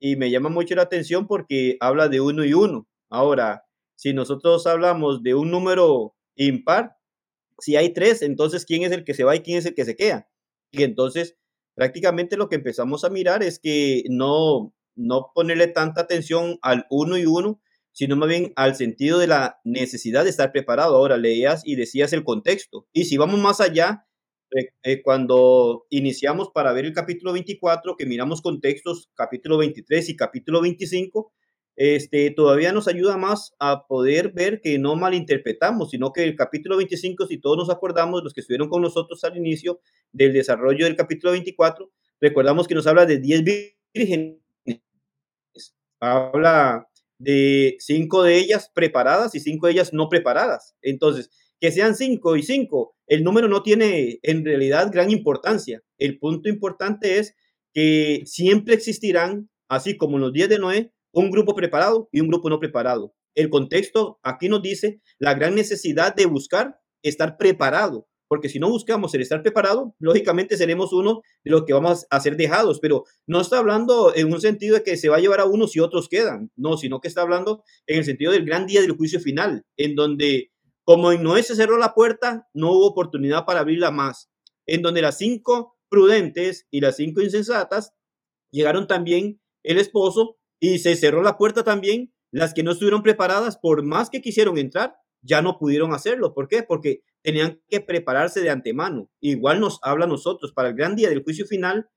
C: Y me llama mucho la atención porque habla de uno y uno. Ahora, si nosotros hablamos de un número impar, si hay tres, entonces ¿quién es el que se va y quién es el que se queda? Y entonces prácticamente lo que empezamos a mirar es que no, no ponerle tanta atención al uno y uno, sino más bien al sentido de la necesidad de estar preparado. Ahora leías y decías el contexto. Y si vamos más allá, eh, eh, cuando iniciamos para ver el capítulo 24, que miramos contextos, capítulo 23 y capítulo 25, este, todavía nos ayuda más a poder ver que no malinterpretamos, sino que el capítulo 25, si todos nos acordamos, los que estuvieron con nosotros al inicio del desarrollo del capítulo 24, recordamos que nos habla de 10 vírgenes habla de cinco de ellas preparadas y cinco de ellas no preparadas. Entonces, que sean cinco y cinco, el número no tiene en realidad gran importancia. El punto importante es que siempre existirán, así como en los días de Noé, un grupo preparado y un grupo no preparado. El contexto aquí nos dice la gran necesidad de buscar estar preparado porque si no buscamos el estar preparado, lógicamente seremos uno de los que vamos a ser dejados, pero no está hablando en un sentido de que se va a llevar a unos y otros quedan, no, sino que está hablando en el sentido del gran día del juicio final, en donde como en se cerró la puerta, no hubo oportunidad para abrirla más, en donde las cinco prudentes y las cinco insensatas llegaron también el esposo y se cerró la puerta también, las que no estuvieron preparadas, por más que quisieron entrar, ya no pudieron hacerlo. ¿Por qué? Porque tenían que prepararse de antemano. Igual nos habla a nosotros, para el gran día del juicio final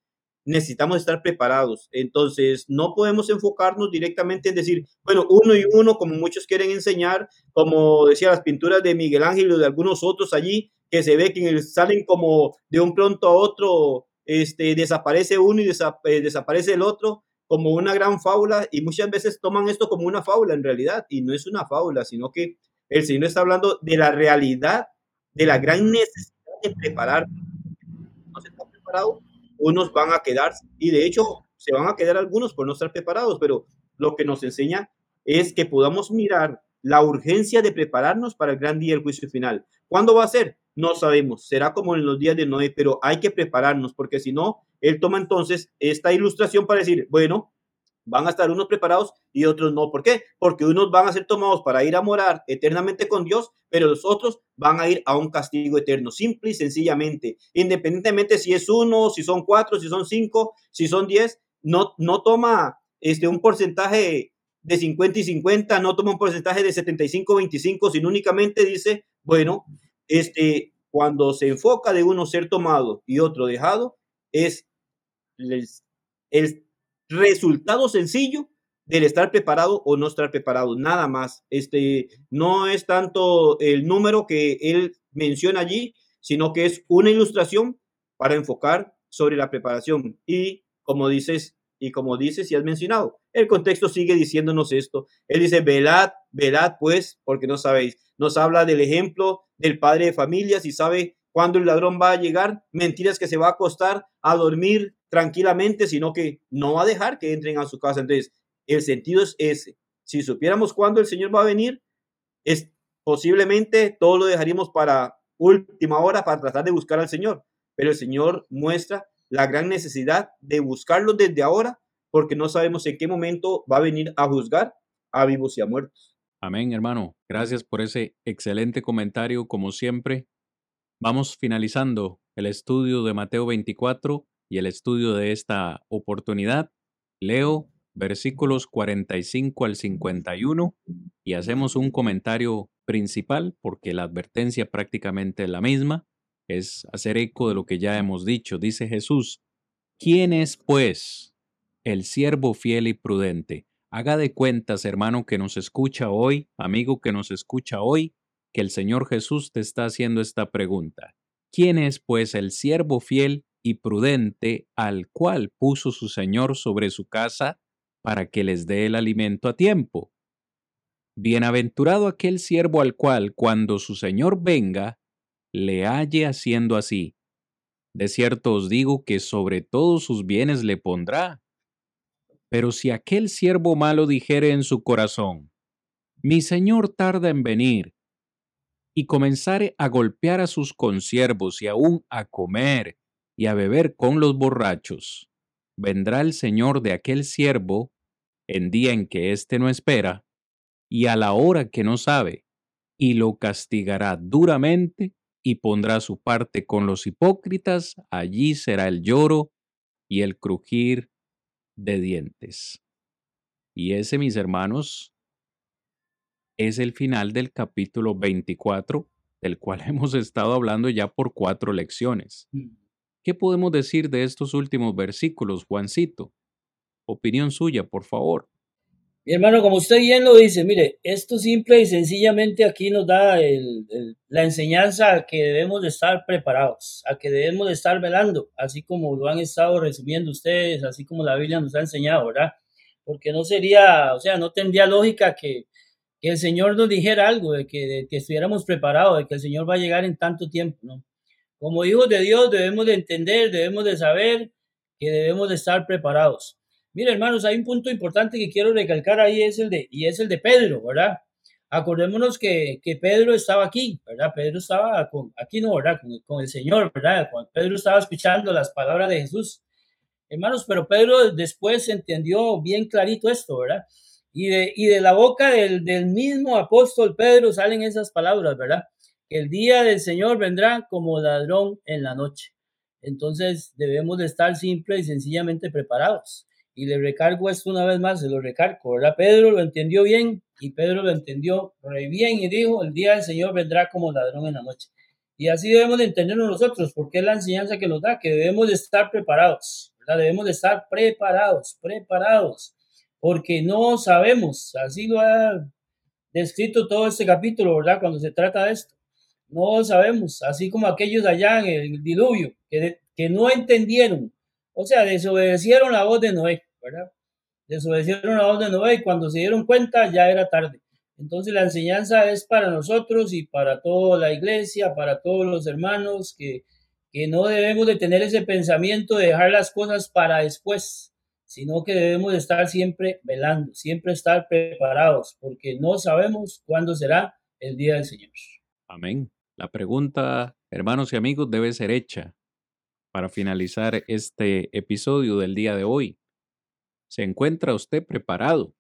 C: necesitamos estar preparados. Entonces, no podemos enfocarnos directamente en decir, bueno, uno y uno, como muchos quieren enseñar, como decía las pinturas de Miguel Ángel o de algunos otros allí, que se ve que salen como de un pronto a otro, este, desaparece uno y eh, desaparece el otro, como una gran fábula, y muchas veces toman esto como una fábula en realidad, y no es una fábula, sino que el Señor está hablando de la realidad de la gran necesidad de preparar. No se están preparados, unos van a quedarse, y de hecho se van a quedar algunos por no estar preparados, pero lo que nos enseña es que podamos mirar la urgencia de prepararnos para el gran día del juicio final. ¿Cuándo va a ser? No sabemos. Será como en los días de Noé, pero hay que prepararnos porque si no, él toma entonces esta ilustración para decir, bueno, van a estar unos preparados y otros no. ¿Por qué? Porque unos van a ser tomados para ir a morar eternamente con Dios, pero los otros van a ir a un castigo eterno, simple y sencillamente. Independientemente si es uno, si son cuatro, si son cinco, si son diez, no, no toma este, un porcentaje de 50 y 50, no toma un porcentaje de 75-25, sino únicamente dice, bueno, este, cuando se enfoca de uno ser tomado y otro dejado, es el, el resultado sencillo del estar preparado o no estar preparado, nada más. Este no es tanto el número que él menciona allí, sino que es una ilustración para enfocar sobre la preparación. Y como dices, y como dices y has mencionado, el contexto sigue diciéndonos esto. Él dice, velad, velad pues, porque no sabéis. Nos habla del ejemplo del padre de familia, si sabe cuándo el ladrón va a llegar, mentiras que se va a acostar a dormir tranquilamente, sino que no va a dejar que entren a su casa. Entonces, el sentido es ese. Si supiéramos cuándo el Señor va a venir, es posiblemente todo lo dejaríamos para última hora para tratar de buscar al Señor. Pero el Señor muestra la gran necesidad de buscarlo desde ahora, porque no sabemos en qué momento va a venir a juzgar a vivos y a muertos.
B: Amén, hermano. Gracias por ese excelente comentario, como siempre. Vamos finalizando el estudio de Mateo 24 y el estudio de esta oportunidad, leo versículos 45 al 51 y hacemos un comentario principal porque la advertencia prácticamente es la misma, es hacer eco de lo que ya hemos dicho. Dice Jesús, ¿quién es pues el siervo fiel y prudente? Haga de cuentas, hermano, que nos escucha hoy, amigo que nos escucha hoy, que el Señor Jesús te está haciendo esta pregunta. ¿Quién es pues el siervo fiel y prudente al cual puso su Señor sobre su casa para que les dé el alimento a tiempo. Bienaventurado aquel siervo al cual, cuando su Señor venga, le halle haciendo así. De cierto os digo que sobre todos sus bienes le pondrá. Pero si aquel siervo malo dijere en su corazón, mi Señor tarda en venir, y comenzare a golpear a sus consiervos y aún a comer y a beber con los borrachos. Vendrá el Señor de aquel siervo en día en que éste no espera, y a la hora que no sabe, y lo castigará duramente y pondrá su parte con los hipócritas, allí será el lloro y el crujir de dientes. Y ese, mis hermanos, es el final del capítulo 24, del cual hemos estado hablando ya por cuatro lecciones. Mm. ¿Qué podemos decir de estos últimos versículos, Juancito? Opinión suya, por favor.
D: Mi hermano, como usted bien lo dice, mire, esto simple y sencillamente aquí nos da la enseñanza a que debemos de estar preparados, a que debemos de estar velando, así como lo han estado resumiendo ustedes, así como la Biblia nos ha enseñado, ¿verdad? Porque no sería, o sea, no tendría lógica que, el Señor nos dijera algo, de que, que estuviéramos preparados, de que el Señor va a llegar en tanto tiempo, ¿no? Como hijos de Dios debemos de entender, debemos de saber que debemos de estar preparados. Mira, hermanos, hay un punto importante que quiero recalcar ahí, es el de, y es el de Pedro, ¿verdad? Acordémonos que, que Pedro estaba aquí, ¿verdad? Pedro estaba con, aquí no, ¿verdad? Con, el Señor, ¿verdad? Cuando Pedro estaba escuchando las palabras de Jesús. Hermanos, pero Pedro después entendió bien clarito esto, ¿verdad? Y de, y de la boca del, del mismo apóstol Pedro salen esas palabras, ¿verdad? el día del Señor vendrá como ladrón en la noche. Entonces debemos de estar simple y sencillamente preparados. Y le recargo esto una vez más, se lo recargo, ¿verdad? Pedro lo entendió bien y Pedro lo entendió re bien y dijo, el día del Señor vendrá como ladrón en la noche. Y así debemos de entenderlo nosotros, porque es la enseñanza que nos da, que debemos de estar preparados, ¿verdad? Debemos de estar preparados, preparados, porque no sabemos, así lo ha descrito todo este capítulo, ¿verdad? Cuando se trata de esto no sabemos, así como aquellos allá en el diluvio, que, que no entendieron, o sea, desobedecieron la voz de Noé, ¿verdad? Desobedecieron la voz de Noé y cuando se dieron cuenta ya era tarde. Entonces la enseñanza es para nosotros y para toda la iglesia, para todos los hermanos, que, que no debemos de tener ese pensamiento de dejar las cosas para después, sino que debemos estar siempre velando, siempre estar preparados, porque no sabemos cuándo será el día del Señor.
B: Amén. La pregunta, hermanos y amigos, debe ser hecha para finalizar este episodio del día de hoy. ¿Se encuentra usted preparado?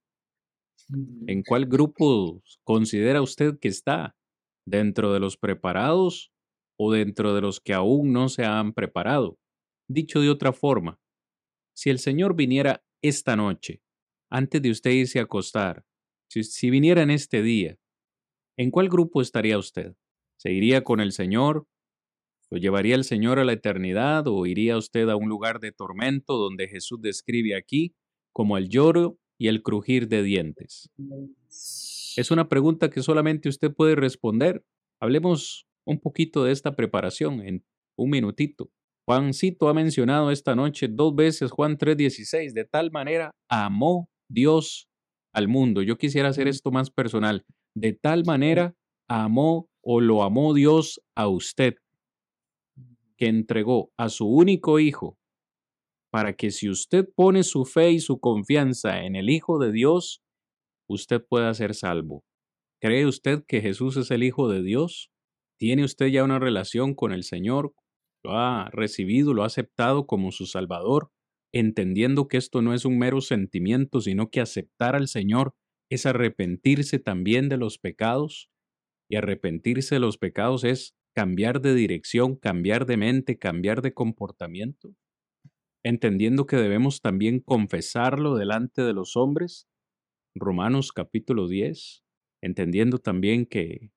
D: Mm.
B: ¿En cuál grupo considera usted que está? ¿Dentro de los preparados o dentro de los que aún no se han preparado? Dicho de otra forma, si el Señor viniera esta noche, antes de usted irse a acostar, si, viniera en este día, ¿en cuál grupo estaría usted? ¿Se iría con el Señor? ¿Lo llevaría el Señor a la eternidad o iría usted a un lugar de tormento donde Jesús describe aquí como el lloro y el crujir de dientes? Es una pregunta que solamente usted puede responder. Hablemos un poquito de esta preparación en un minutito. Juancito ha mencionado esta noche dos veces Juan 3:16, de tal manera amó Dios al mundo. Yo quisiera hacer esto más personal. De tal manera amó o lo amó Dios a usted, que entregó a su único hijo, para que si usted pone su fe y su confianza en el Hijo de Dios, usted pueda ser salvo. ¿Cree usted que Jesús es el Hijo de Dios? ¿Tiene usted ya una relación con el Señor? ¿Lo ha recibido, lo ha aceptado como su Salvador, entendiendo que esto no es un mero sentimiento, sino que aceptar al Señor es arrepentirse también de los pecados? Y arrepentirse de los pecados es cambiar de dirección, cambiar de mente, cambiar de comportamiento, entendiendo que debemos también confesarlo delante de los hombres. Romanos capítulo 10, entendiendo también que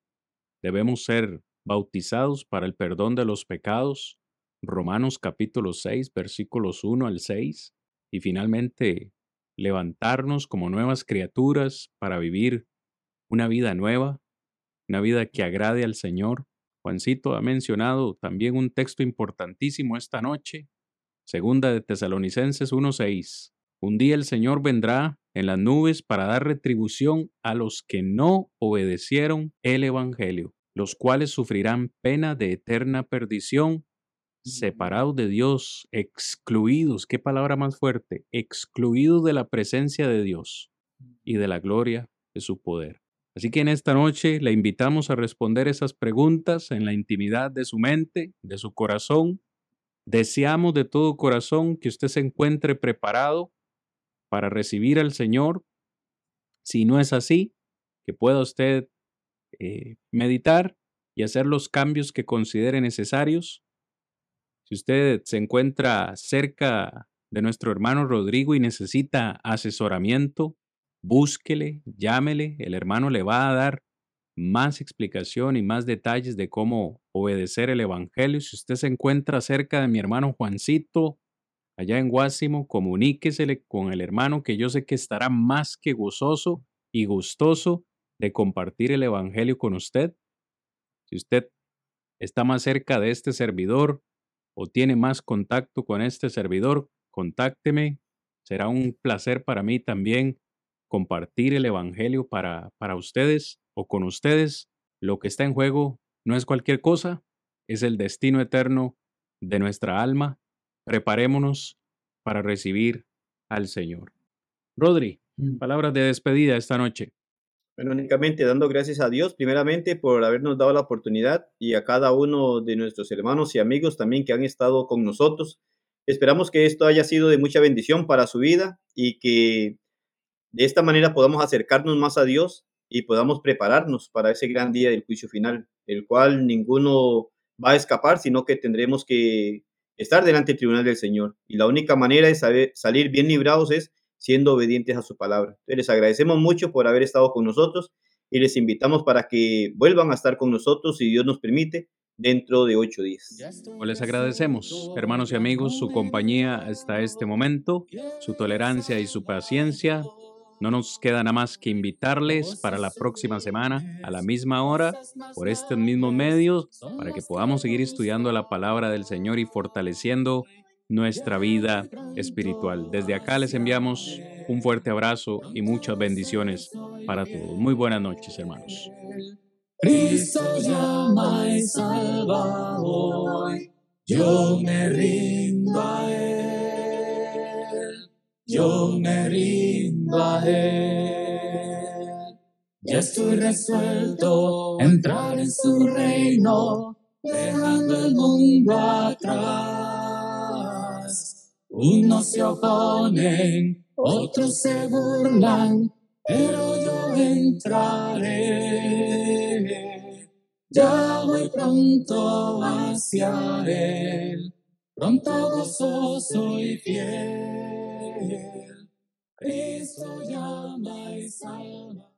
B: debemos ser bautizados para el perdón de los pecados. Romanos capítulo 6, versículos 1 al 6. Y finalmente, levantarnos como nuevas criaturas para vivir una vida nueva, una vida que agrade al Señor. Juancito ha mencionado también un texto importantísimo esta noche, segunda de Tesalonicenses 1:6. Un día el Señor vendrá en las nubes para dar retribución a los que no obedecieron el Evangelio, los cuales sufrirán pena de eterna perdición, separados de Dios, excluidos, qué palabra más fuerte, excluidos de la presencia de Dios y de la gloria de su poder. Así que en esta noche le invitamos a responder esas preguntas en la intimidad de su mente, de su corazón. Deseamos de todo corazón que usted se encuentre preparado para recibir al Señor. Si no es así, que pueda usted eh, meditar y hacer los cambios que considere necesarios. Si usted se encuentra cerca de nuestro hermano Rodrigo y necesita asesoramiento, búsquele, llámele, el hermano le va a dar más explicación y más detalles de cómo obedecer el Evangelio. Si usted se encuentra cerca de mi hermano Juancito, allá en Guásimo, comuníquesele con el hermano que yo sé que estará más que gozoso y gustoso de compartir el Evangelio con usted. Si usted está más cerca de este servidor o tiene más contacto con este servidor, contácteme. Será un placer para mí también compartir el Evangelio para, para ustedes o con ustedes. Lo que está en juego no es cualquier cosa, es el destino eterno de nuestra alma. Preparémonos para recibir al Señor. Rodri, mm. palabras de despedida esta noche.
C: Bueno, únicamente dando gracias a Dios, primeramente por habernos dado la oportunidad y a cada uno de nuestros hermanos y amigos también que han estado con nosotros. Esperamos que esto haya sido de mucha bendición para su vida y que de esta manera podamos acercarnos más a Dios y podamos prepararnos para ese gran día del juicio final, el cual ninguno va a escapar, sino que tendremos que estar delante del tribunal del Señor. Y la única manera de salir bien librados es siendo obedientes a su palabra. Entonces, les agradecemos mucho por haber estado con nosotros y les invitamos para que vuelvan a estar con nosotros, si Dios nos permite, dentro de ocho días.
B: Pues les agradecemos, hermanos y amigos, su compañía hasta este momento, su tolerancia y su paciencia. No nos queda nada más que invitarles para la próxima semana a la misma hora por estos mismos medios para que podamos seguir estudiando la palabra del Señor y fortaleciendo nuestra vida espiritual. Desde acá les enviamos un fuerte abrazo y muchas bendiciones para todos. Muy buenas noches, hermanos. Cristo llama y salva hoy, yo me rindo a él.
E: yo me rindo a Él. Ya estoy resuelto a entrar en su reino, dejando el mundo atrás. Unos se oponen, otros se burlan, pero yo entraré. Ya voy pronto hacia él, pronto gozoso y fiel. Cristo llama y salva.